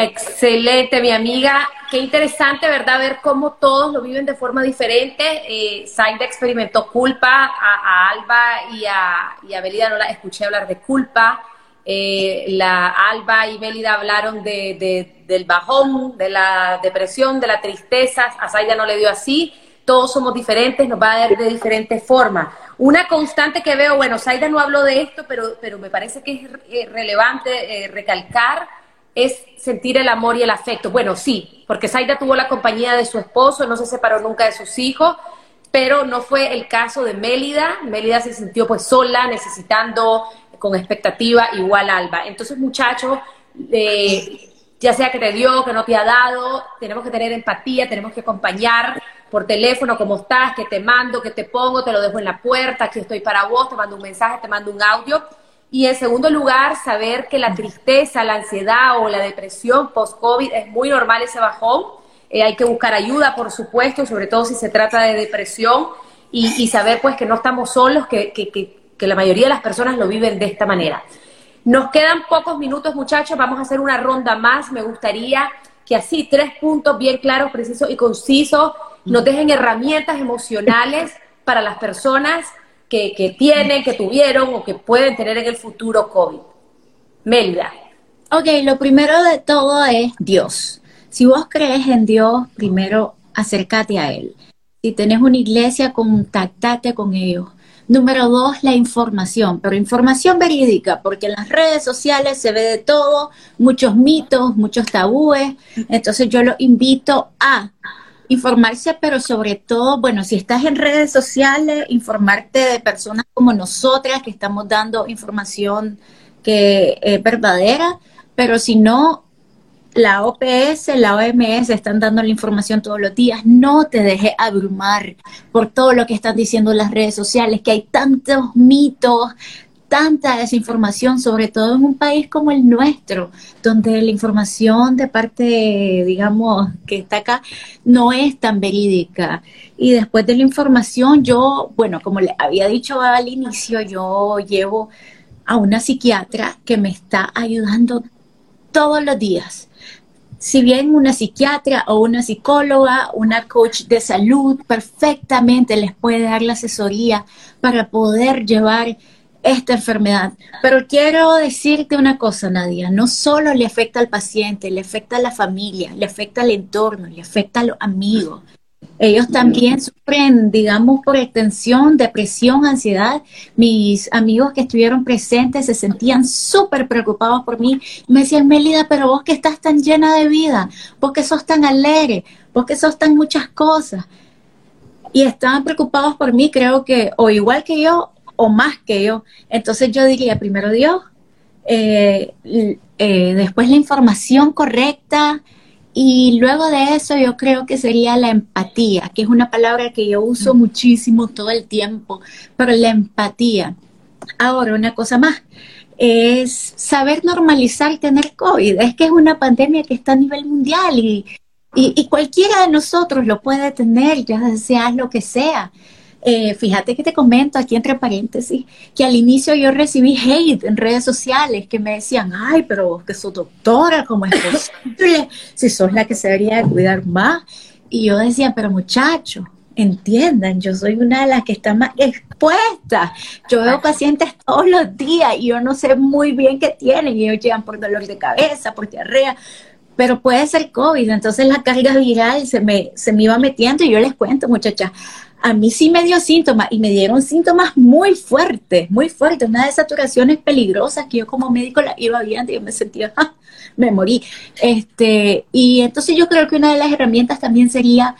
Excelente, mi amiga. Qué interesante, ¿verdad? Ver cómo todos lo viven de forma diferente. Eh, experimentó culpa, a, Alba y a, y a Belida no la escuché hablar de culpa. Eh, la Alba y Mélida hablaron de, del bajón, de la depresión, de la tristeza. A Zaida no le dio así. Todos somos diferentes, nos va a dar de diferentes formas. Una constante que veo, bueno, Zaida no habló de esto, pero, pero me parece que es eh, relevante eh, recalcar, es sentir el amor y el afecto. Bueno, sí, porque Zaida tuvo la compañía de su esposo, no se separó nunca de sus hijos, pero no fue el caso de Mélida. Mélida se sintió pues sola, necesitando con expectativa igual Alba. Entonces, muchachos, eh, ya sea que te dio, que no te ha dado, tenemos que tener empatía, tenemos que acompañar por teléfono, cómo estás, que te mando, que te pongo, te lo dejo en la puerta, aquí estoy para vos, te mando un mensaje, te mando un audio. Y en segundo lugar, saber que la tristeza, la ansiedad o la depresión post-COVID es muy normal ese bajón. Eh, hay que buscar ayuda, por supuesto, sobre todo si se trata de depresión y, saber pues que no estamos solos, que, que, que que la mayoría de las personas lo viven de esta manera. Nos quedan pocos minutos, muchachos, vamos a hacer una ronda más. Me gustaría que así, tres puntos bien claros, precisos y concisos, nos dejen herramientas emocionales para las personas que, tienen, que tuvieron o que pueden tener en el futuro COVID. Melda. Ok, lo primero de todo es Dios. Si vos crees en Dios, primero acércate a Él. Si tenés una iglesia, contactate con ellos. Número dos, la información, pero información verídica, porque en las redes sociales se ve de todo, muchos mitos, muchos tabúes. Entonces yo lo invito a informarse, pero sobre todo, bueno, si estás en redes sociales, informarte de personas como nosotras que estamos dando información que es verdadera, pero si no, la OPS, la OMS están dando la información todos los días. No te dejes abrumar por todo lo que están diciendo las redes sociales, que hay tantos mitos, tanta desinformación, sobre todo en un país como el nuestro, donde la información de parte, digamos, que está acá, no es tan verídica. Y después de la información, yo, bueno, como le había dicho al inicio, yo llevo a una psiquiatra que me está ayudando todos los días. Si bien una psiquiatra o una psicóloga, una coach de salud perfectamente les puede dar la asesoría para poder llevar esta enfermedad. Pero quiero decirte una cosa, Nadia, no solo le afecta al paciente, le afecta a la familia, le afecta al entorno, le afecta a los amigos. Ellos también sufren, digamos, por extensión, depresión, ansiedad. Mis amigos que estuvieron presentes se sentían súper preocupados por mí. Me decían, Melida, pero vos que estás tan llena de vida, vos que sos tan alegre, vos que sos tan muchas cosas. Y estaban preocupados por mí, creo que, o igual que yo, o más que yo. Entonces yo diría, primero Dios, eh, eh, después la información correcta y luego de eso yo creo que sería la empatía, que es una palabra que yo uso muchísimo todo el tiempo, pero la empatía. Ahora, una cosa más, es saber normalizar tener COVID. Es que es una pandemia que está a nivel mundial y, y cualquiera de nosotros lo puede tener, ya sea lo que sea. Eh, fíjate que te comento aquí entre paréntesis que al inicio yo recibí hate en redes sociales que me decían, ay, pero vos que sos doctora, ¿cómo es posible? Si sos la que se debería cuidar más. Y yo decía, pero muchachos, entiendan, yo soy una de las que está más expuesta. Yo veo pacientes todos los días y yo no sé muy bien qué tienen. Y ellos llegan por dolor de cabeza, por diarrea, pero puede ser COVID. Entonces la carga viral se me, se me iba metiendo y yo les cuento, muchachas, a mí sí me dio síntomas y me dieron síntomas muy fuertes, muy fuertes, una de saturaciones peligrosas que yo como médico la iba viendo y yo me sentía, ah, me morí. Este, y entonces yo creo que una de las herramientas también sería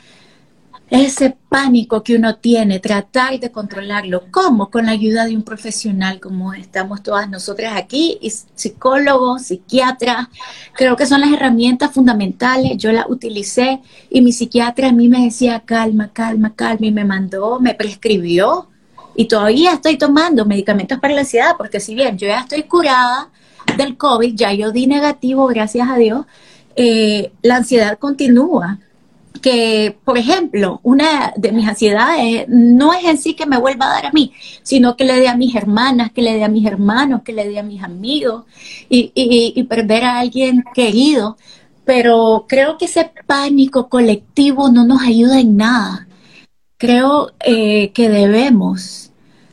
ese pánico que uno tiene, tratar de controlarlo. ¿Cómo? Con la ayuda de un profesional como estamos todas nosotras aquí, psicólogos, psiquiatras. Creo que son las herramientas fundamentales. Yo las utilicé y mi psiquiatra a mí me decía calma, calma, calma y me mandó, me prescribió. Y todavía estoy tomando medicamentos para la ansiedad, porque si bien yo ya estoy curada del COVID, ya yo di negativo, gracias a Dios, eh, la ansiedad continúa que, por ejemplo, una de mis ansiedades no es en sí que me vuelva a dar a mí, sino que le dé a mis hermanas, que le dé a mis hermanos, que le dé a mis amigos y, perder a alguien querido. Pero creo que ese pánico colectivo no nos ayuda en nada. Creo eh, que debemos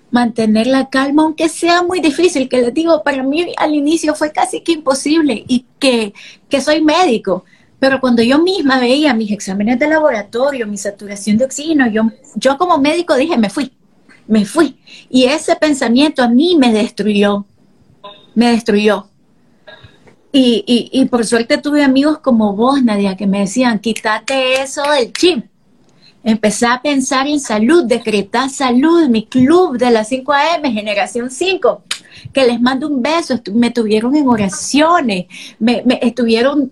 mantener la calma, aunque sea muy difícil, que les digo, para mí al inicio fue casi que imposible y que, que soy médico pero cuando yo misma veía mis exámenes de laboratorio, mi saturación de oxígeno, yo, yo como médico dije, me fui, me fui. Y ese pensamiento a mí me destruyó, me destruyó. Y, y, y por suerte tuve amigos como vos, Nadia, que me decían, quítate eso del chip. Empecé a pensar en salud, decretar salud, mi club de las 5 AM, generación 5, que les mando un beso, me tuvieron en oraciones, me, me estuvieron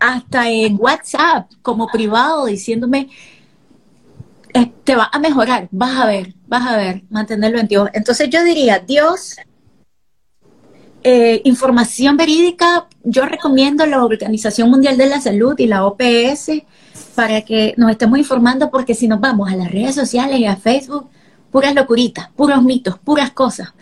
hasta en WhatsApp como privado diciéndome, te va a mejorar, vas a ver, vas a ver, mantenerlo en Dios. Entonces yo diría, Dios, eh, información verídica, yo recomiendo la Organización Mundial de la Salud y la OPS para que nos estemos informando porque si nos vamos a las redes sociales y a Facebook, puras locuritas, puros mitos, puras cosas.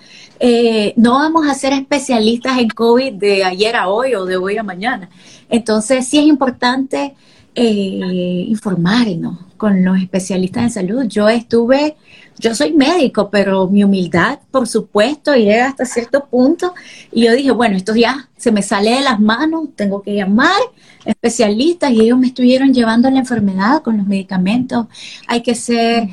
Eh, no vamos a ser especialistas en COVID de ayer a hoy o de hoy a mañana. Entonces, sí es importante eh, informarnos con los especialistas en salud. Yo estuve, yo soy médico, pero mi humildad, por supuesto, llega hasta cierto punto. Y yo dije, bueno, esto ya se me sale de las manos, tengo que llamar especialistas y ellos me estuvieron llevando la enfermedad con los medicamentos. Hay que ser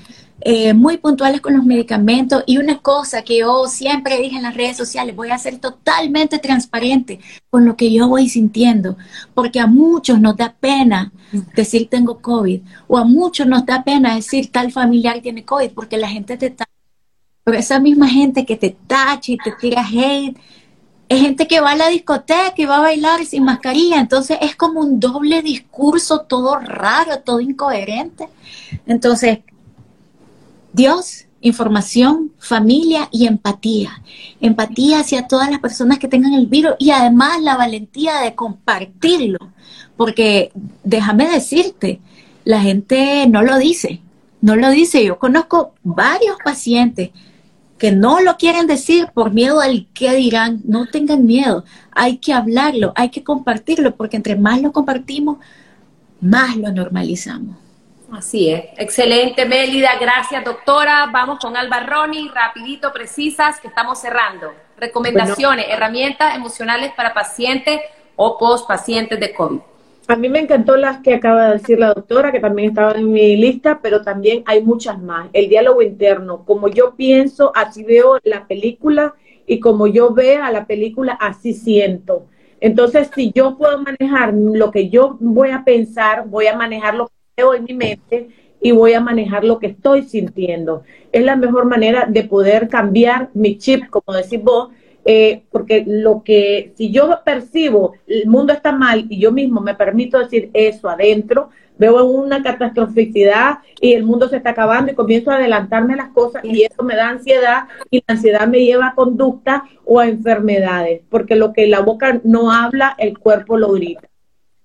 eh, muy puntuales con los medicamentos y una cosa que yo siempre dije en las redes sociales, voy a ser totalmente transparente con lo que yo voy sintiendo, porque a muchos nos da pena decir tengo COVID o a muchos nos da pena decir tal familiar tiene COVID porque la gente te tacha. Pero esa misma gente que te tacha y te tira hate, es gente que va a la discoteca y va a bailar sin mascarilla, entonces es como un doble discurso, todo raro, todo incoherente. Entonces, Dios, información, familia y empatía. Empatía hacia todas las personas que tengan el virus y además la valentía de compartirlo. Porque déjame decirte, la gente no lo dice, no lo dice. Yo conozco varios pacientes que no lo quieren decir por miedo al que dirán. No tengan miedo, hay que hablarlo, hay que compartirlo, porque entre más lo compartimos, más lo normalizamos. Así es. Excelente, Mélida. Gracias, doctora. Vamos con Alba Roni, rapidito, precisas, que estamos cerrando. Recomendaciones, herramientas emocionales para pacientes o post pacientes de COVID. A mí me encantó las que acaba de decir la doctora, que también estaban en mi lista, pero también hay muchas más. El diálogo interno, como yo pienso, así veo la película y como yo veo a la película, así siento. Entonces, si yo puedo manejar lo que yo voy a pensar, voy a manejar lo que en mi mente y voy a manejar lo que estoy sintiendo. Es la mejor manera de poder cambiar mi chip, como decís vos, eh, porque lo que, si yo percibo el mundo está mal y yo mismo me permito decir eso adentro, veo una catastroficidad y el mundo se está acabando y comienzo a adelantarme las cosas y eso me da ansiedad y la ansiedad me lleva a conducta o a enfermedades, porque lo que la boca no habla, el cuerpo lo grita.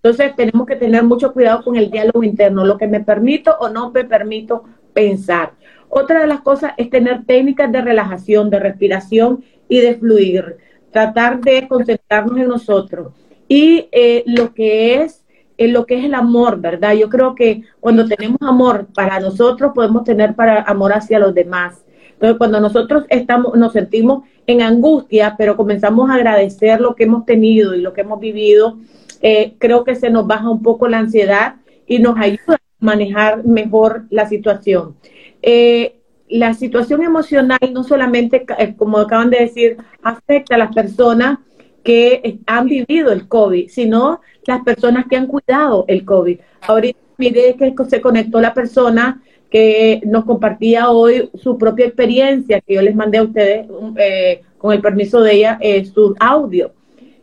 Entonces tenemos que tener mucho cuidado con el diálogo interno, lo que me permito o no me permito pensar. Otra de las cosas es tener técnicas de relajación, de respiración y de fluir, tratar de concentrarnos en nosotros. Y eh, lo que es en lo que es el amor, ¿verdad? Yo creo que cuando tenemos amor para nosotros, podemos tener para amor hacia los demás. Entonces, cuando nosotros estamos, nos sentimos en angustia, pero comenzamos a agradecer lo que hemos tenido y lo que hemos vivido, eh, creo que se nos baja un poco la ansiedad y nos ayuda a manejar mejor la situación. Eh, la situación emocional no solamente, eh, como acaban de decir, afecta a las personas que han vivido el COVID, sino las personas que han cuidado el COVID. Ahorita mire que se conectó la persona que nos compartía hoy su propia experiencia, que yo les mandé a ustedes, eh, con el permiso de ella, eh, su audio.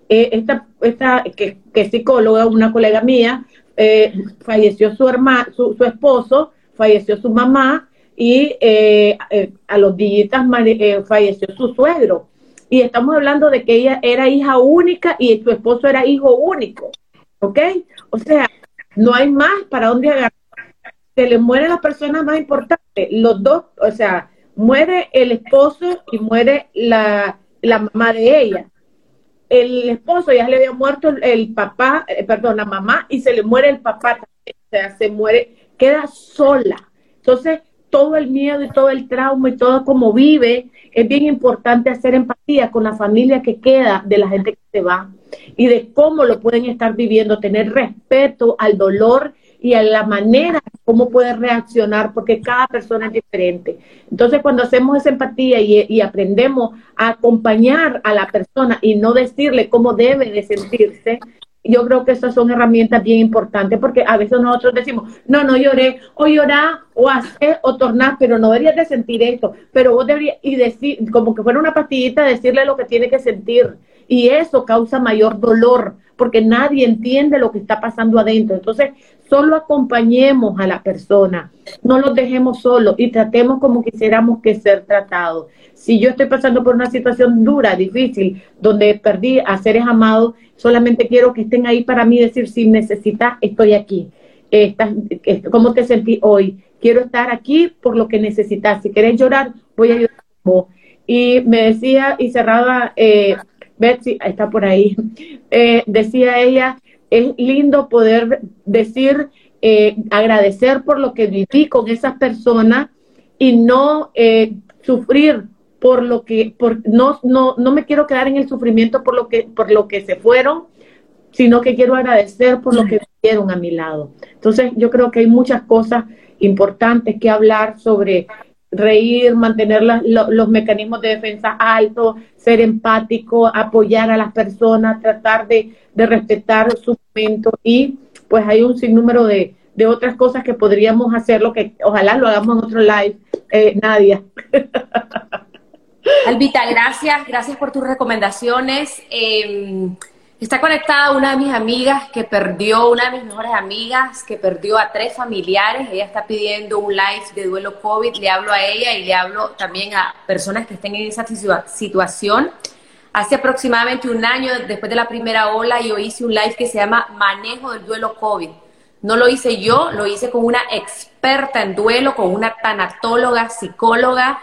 Eh, esta, esta que, es psicóloga, una colega mía, falleció su, hermano, su, su, esposo, falleció su mamá y a los días falleció su suegro y estamos hablando de que ella era hija única y su esposo era hijo único, ¿ok? O sea, no hay más para dónde agarrar. Se le mueren las personas más importantes, los dos, o sea, muere el esposo y muere la, mamá de ella. El esposo ya le había muerto el, papá, eh, perdón, la mamá, y se le muere el papá, o sea, se muere, queda sola. Entonces, todo el miedo y todo el trauma y todo como vive, es bien importante hacer empatía con la familia que queda de la gente que se va y de cómo lo pueden estar viviendo, tener respeto al dolor y a la manera cómo puede reaccionar, porque cada persona es diferente. Entonces, cuando hacemos esa empatía y, aprendemos a acompañar a la persona y no decirle cómo debe de sentirse, yo creo que esas son herramientas bien importantes porque a veces nosotros decimos, no, no lloré, o llorar, o hacer, o tornar, pero no deberías de sentir esto, pero vos deberías, y decir, como que fuera una pastillita, decirle lo que tiene que sentir. Y eso causa mayor dolor, porque nadie entiende lo que está pasando adentro. Entonces, solo acompañemos a la persona, no los dejemos solos y tratemos como quisiéramos que ser tratados. Si yo estoy pasando por una situación dura, difícil, donde perdí a seres amados, solamente quiero que estén ahí para mí, decir, si necesitas, estoy aquí. ¿Cómo te sentí hoy? Quiero estar aquí por lo que necesitas. Si quieres llorar, voy a llorar. Y me decía, y cerraba, eh, Betsy, está por ahí, eh, decía ella, es lindo poder decir, eh, agradecer por lo que viví con esas personas y no eh, sufrir por lo que, por, no, no, no me quiero quedar en el sufrimiento por lo que, por lo que se fueron, sino que quiero agradecer por lo que vivieron a mi lado. Entonces, yo creo que hay muchas cosas importantes que hablar sobre reír, mantener los mecanismos de defensa altos, ser empático, apoyar a las personas, tratar de, de respetar su momento y pues hay un sinnúmero de, de otras cosas que podríamos hacer, lo que ojalá lo hagamos en otro live, eh, Nadia. Albita, gracias, gracias por tus recomendaciones. Em, Está conectada una de mis amigas que perdió, una de mis mejores amigas que perdió a tres familiares. Ella está pidiendo un live de duelo COVID. Le hablo a ella y le hablo también a personas que estén en esa situación. Hace aproximadamente un año, después de la primera ola, yo hice un live que se llama Manejo del Duelo COVID. No lo hice yo, lo hice con una experta en duelo, con una tanatóloga, psicóloga,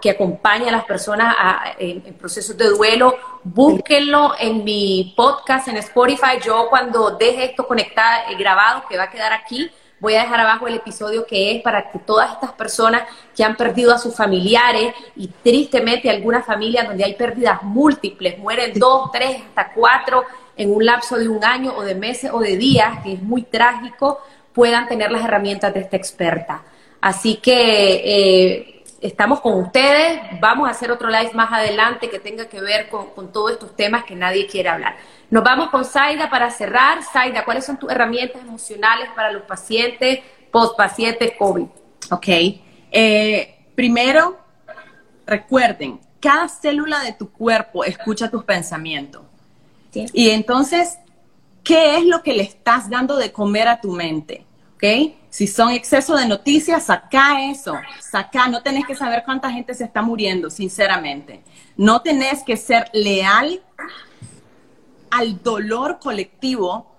que acompaña a las personas en, procesos de duelo. Búsquenlo en mi podcast en Spotify. Yo cuando deje esto conectado, eh, grabado, que va a quedar aquí, voy a dejar abajo el episodio que es para que todas estas personas que han perdido a sus familiares y tristemente algunas familias donde hay pérdidas múltiples, mueren dos, tres, hasta cuatro en un lapso de un año o de meses o de días, que es muy trágico, puedan tener las herramientas de esta experta. Así que eh, estamos con ustedes. Vamos a hacer otro live más adelante que tenga que ver con, todos estos temas que nadie quiere hablar. Nos vamos con Zaida para cerrar. Zaida, ¿cuáles son tus herramientas emocionales para los pacientes post-pacientes COVID? Ok. Eh, primero, recuerden, cada célula de tu cuerpo escucha tus pensamientos. Y entonces, ¿qué es lo que le estás dando de comer a tu mente? ¿Ok? Si son exceso de noticias, saca eso, saca, no tenés que saber cuánta gente se está muriendo, sinceramente. No tenés que ser leal al dolor colectivo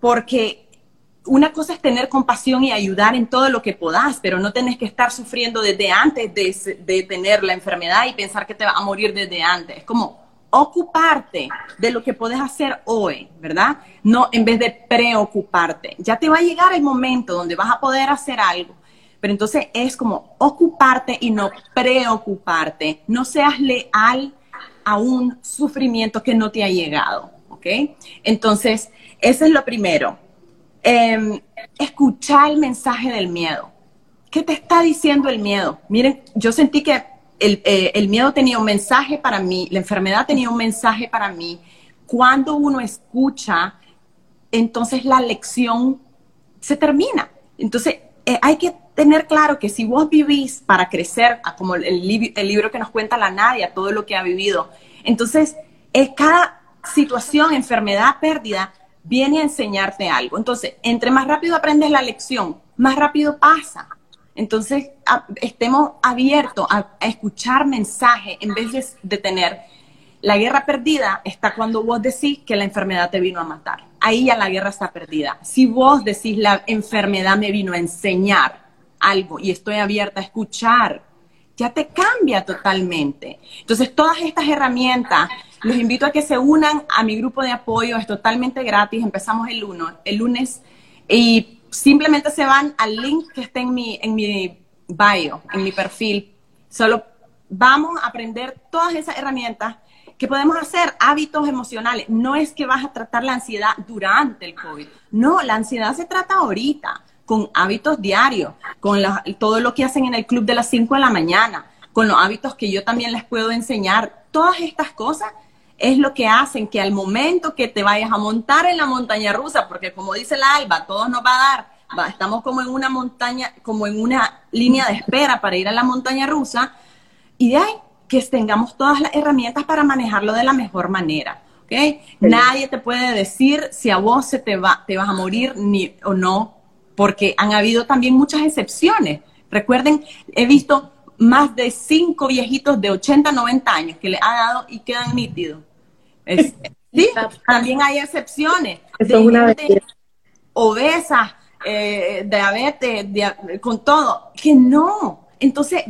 porque una cosa es tener compasión y ayudar en todo lo que podás, pero no tenés que estar sufriendo desde antes de, de tener la enfermedad y pensar que te va a morir desde antes. Es como, ocuparte de lo que puedes hacer hoy, ¿verdad? No en vez de preocuparte. Ya te va a llegar el momento donde vas a poder hacer algo, pero entonces es como ocuparte y no preocuparte. No seas leal a un sufrimiento que no te ha llegado, ¿ok? Entonces, eso es lo primero. Em, escuchar el mensaje del miedo. ¿Qué te está diciendo el miedo? Miren, yo sentí que eh, el, miedo tenía un mensaje para mí, la enfermedad tenía un mensaje para mí. Cuando uno escucha, entonces la lección se termina. Entonces, eh, hay que tener claro que si vos vivís para crecer, como el, libro que nos cuenta la Nadia, todo lo que ha vivido, entonces es cada situación, enfermedad, pérdida, viene a enseñarte algo. Entonces, entre más rápido aprendes la lección, más rápido pasa. Entonces, estemos abiertos a, escuchar mensajes en vez de, tener la guerra perdida está cuando vos decís que la enfermedad te vino a matar. Ahí ya la guerra está perdida. Si vos decís la enfermedad me vino a enseñar algo y estoy abierta a escuchar, ya te cambia totalmente. Entonces, todas estas herramientas, los invito a que se unan a mi grupo de apoyo, es totalmente gratis, empezamos el, uno, el lunes y simplemente se van al link que está en mi, en mi bio, en mi perfil. Solo vamos a aprender todas esas herramientas que podemos hacer, hábitos emocionales. No es que vas a tratar la ansiedad durante el COVID. No, la ansiedad se trata ahorita, con hábitos diarios, con todo lo que hacen en el club de las 5 de la mañana, con los hábitos que yo también les puedo enseñar. Todas estas cosas es lo que hacen que al momento que te vayas a montar en la montaña rusa, porque como dice la Alba, todos nos va a dar, estamos como en una montaña, como en una línea de espera para ir a la montaña rusa, y de ahí que tengamos todas las herramientas para manejarlo de la mejor manera. ¿okay? Nadie te puede decir si a vos se te, va, te vas a morir ni, o no, porque han habido también muchas excepciones. Recuerden, he visto más de cinco viejitos de 80, 90 años que le ha dado y quedan nítidos sí, también hay excepciones. de una obesas, eh, diabetes, con todo, que no. Entonces,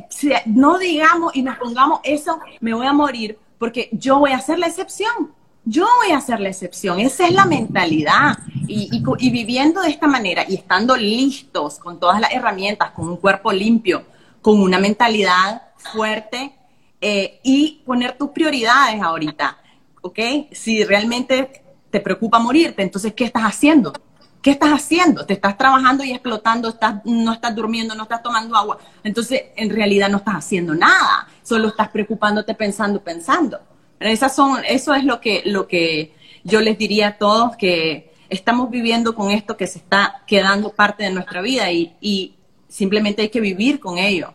no digamos y nos pongamos eso, me voy a morir, porque yo voy a hacer la excepción. Yo voy a hacer la excepción. Esa es la mentalidad. Y, y viviendo de esta manera y estando listos con todas las herramientas, con un cuerpo limpio, con una mentalidad fuerte eh, y poner tus prioridades ahorita. ¿Ok? Si realmente te preocupa morirte, entonces, ¿qué estás haciendo? ¿Qué estás haciendo? Te estás trabajando y explotando, estás, no estás durmiendo, no estás tomando agua. Entonces, en realidad no estás haciendo nada, solo estás preocupándote pensando, pensando. Esas son, eso es lo que, lo que yo les diría a todos, que estamos viviendo con esto que se está quedando parte de nuestra vida y, y simplemente hay que vivir con ello.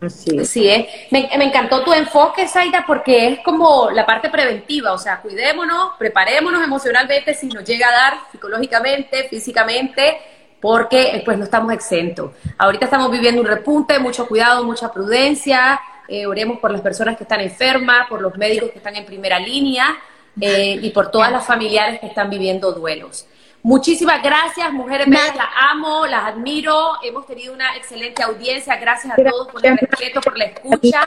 Así es. Me, me, encantó tu enfoque, Zaida, porque es como la parte preventiva, o sea, cuidémonos, preparémonos emocionalmente si nos llega a dar psicológicamente, físicamente, porque eh, pues no estamos exentos. Ahorita estamos viviendo un repunte, mucho cuidado, mucha prudencia, eh, oremos por las personas que están enfermas, por los médicos que están en primera línea eh, y por todas las familiares que están viviendo duelos. Muchísimas gracias, mujeres bellas, las amo, las admiro. Hemos tenido una excelente audiencia. Gracias a todos por el respeto, por la escucha.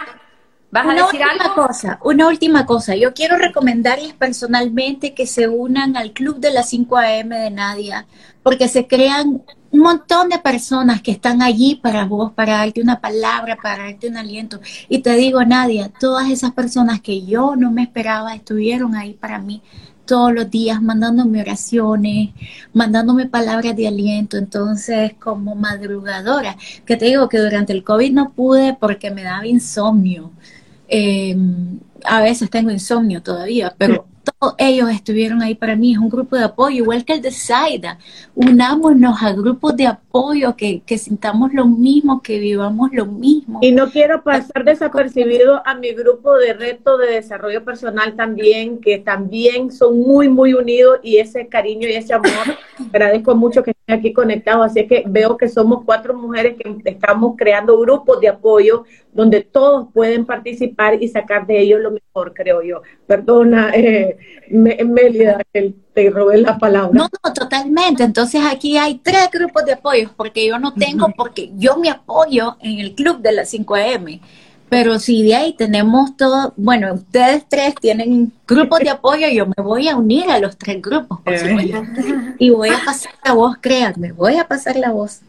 ¿Vas una a decir última algo? cosa, una última cosa. Yo quiero recomendarles personalmente que se unan al Club de las 5 AM de Nadia, porque se crean un montón de personas que están allí para vos, para darte una palabra, para darte un aliento. Y te digo, Nadia, todas esas personas que yo no me esperaba estuvieron ahí para mí todos los días mandándome oraciones, mandándome palabras de aliento. Entonces, como madrugadora, que te digo que durante el COVID no pude porque me daba insomnio. Eh, a veces tengo insomnio todavía, pero ellos estuvieron ahí para mí, es un grupo de apoyo, igual que el de Zaida. Unámonos a grupos de apoyo, que, que sintamos lo mismo, que vivamos lo mismo. Y no quiero pasar desapercibido a mi grupo de reto de desarrollo personal también, que también son muy, muy unidos y ese cariño y ese amor, agradezco mucho que estén aquí conectados, así que veo que somos cuatro mujeres que estamos creando grupos de apoyo donde todos pueden participar y sacar de ellos lo mejor, creo yo. Perdona, eh, Melida, que te robé la palabra. No, no, totalmente. Entonces aquí hay tres grupos de apoyo, porque yo no tengo, porque yo me apoyo en el club de las 5M. Pero si de ahí tenemos todo, bueno, ustedes tres tienen grupos de apoyo, yo me voy a unir a los tres grupos, por supuesto. Y voy a pasar la voz, créanme, voy a pasar la voz.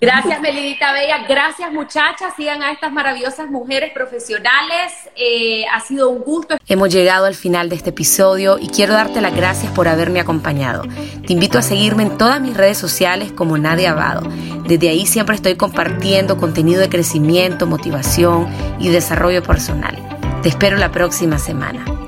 Gracias, Melidita Bella. Gracias, muchachas. Sigan a estas maravillosas mujeres profesionales. Eh, ha sido un gusto. Hemos llegado al final de este episodio y quiero darte las gracias por haberme acompañado. Te invito a seguirme en todas mis redes sociales como Nadia Abado. Desde ahí siempre estoy compartiendo contenido de crecimiento, motivación y desarrollo personal. Te espero la próxima semana.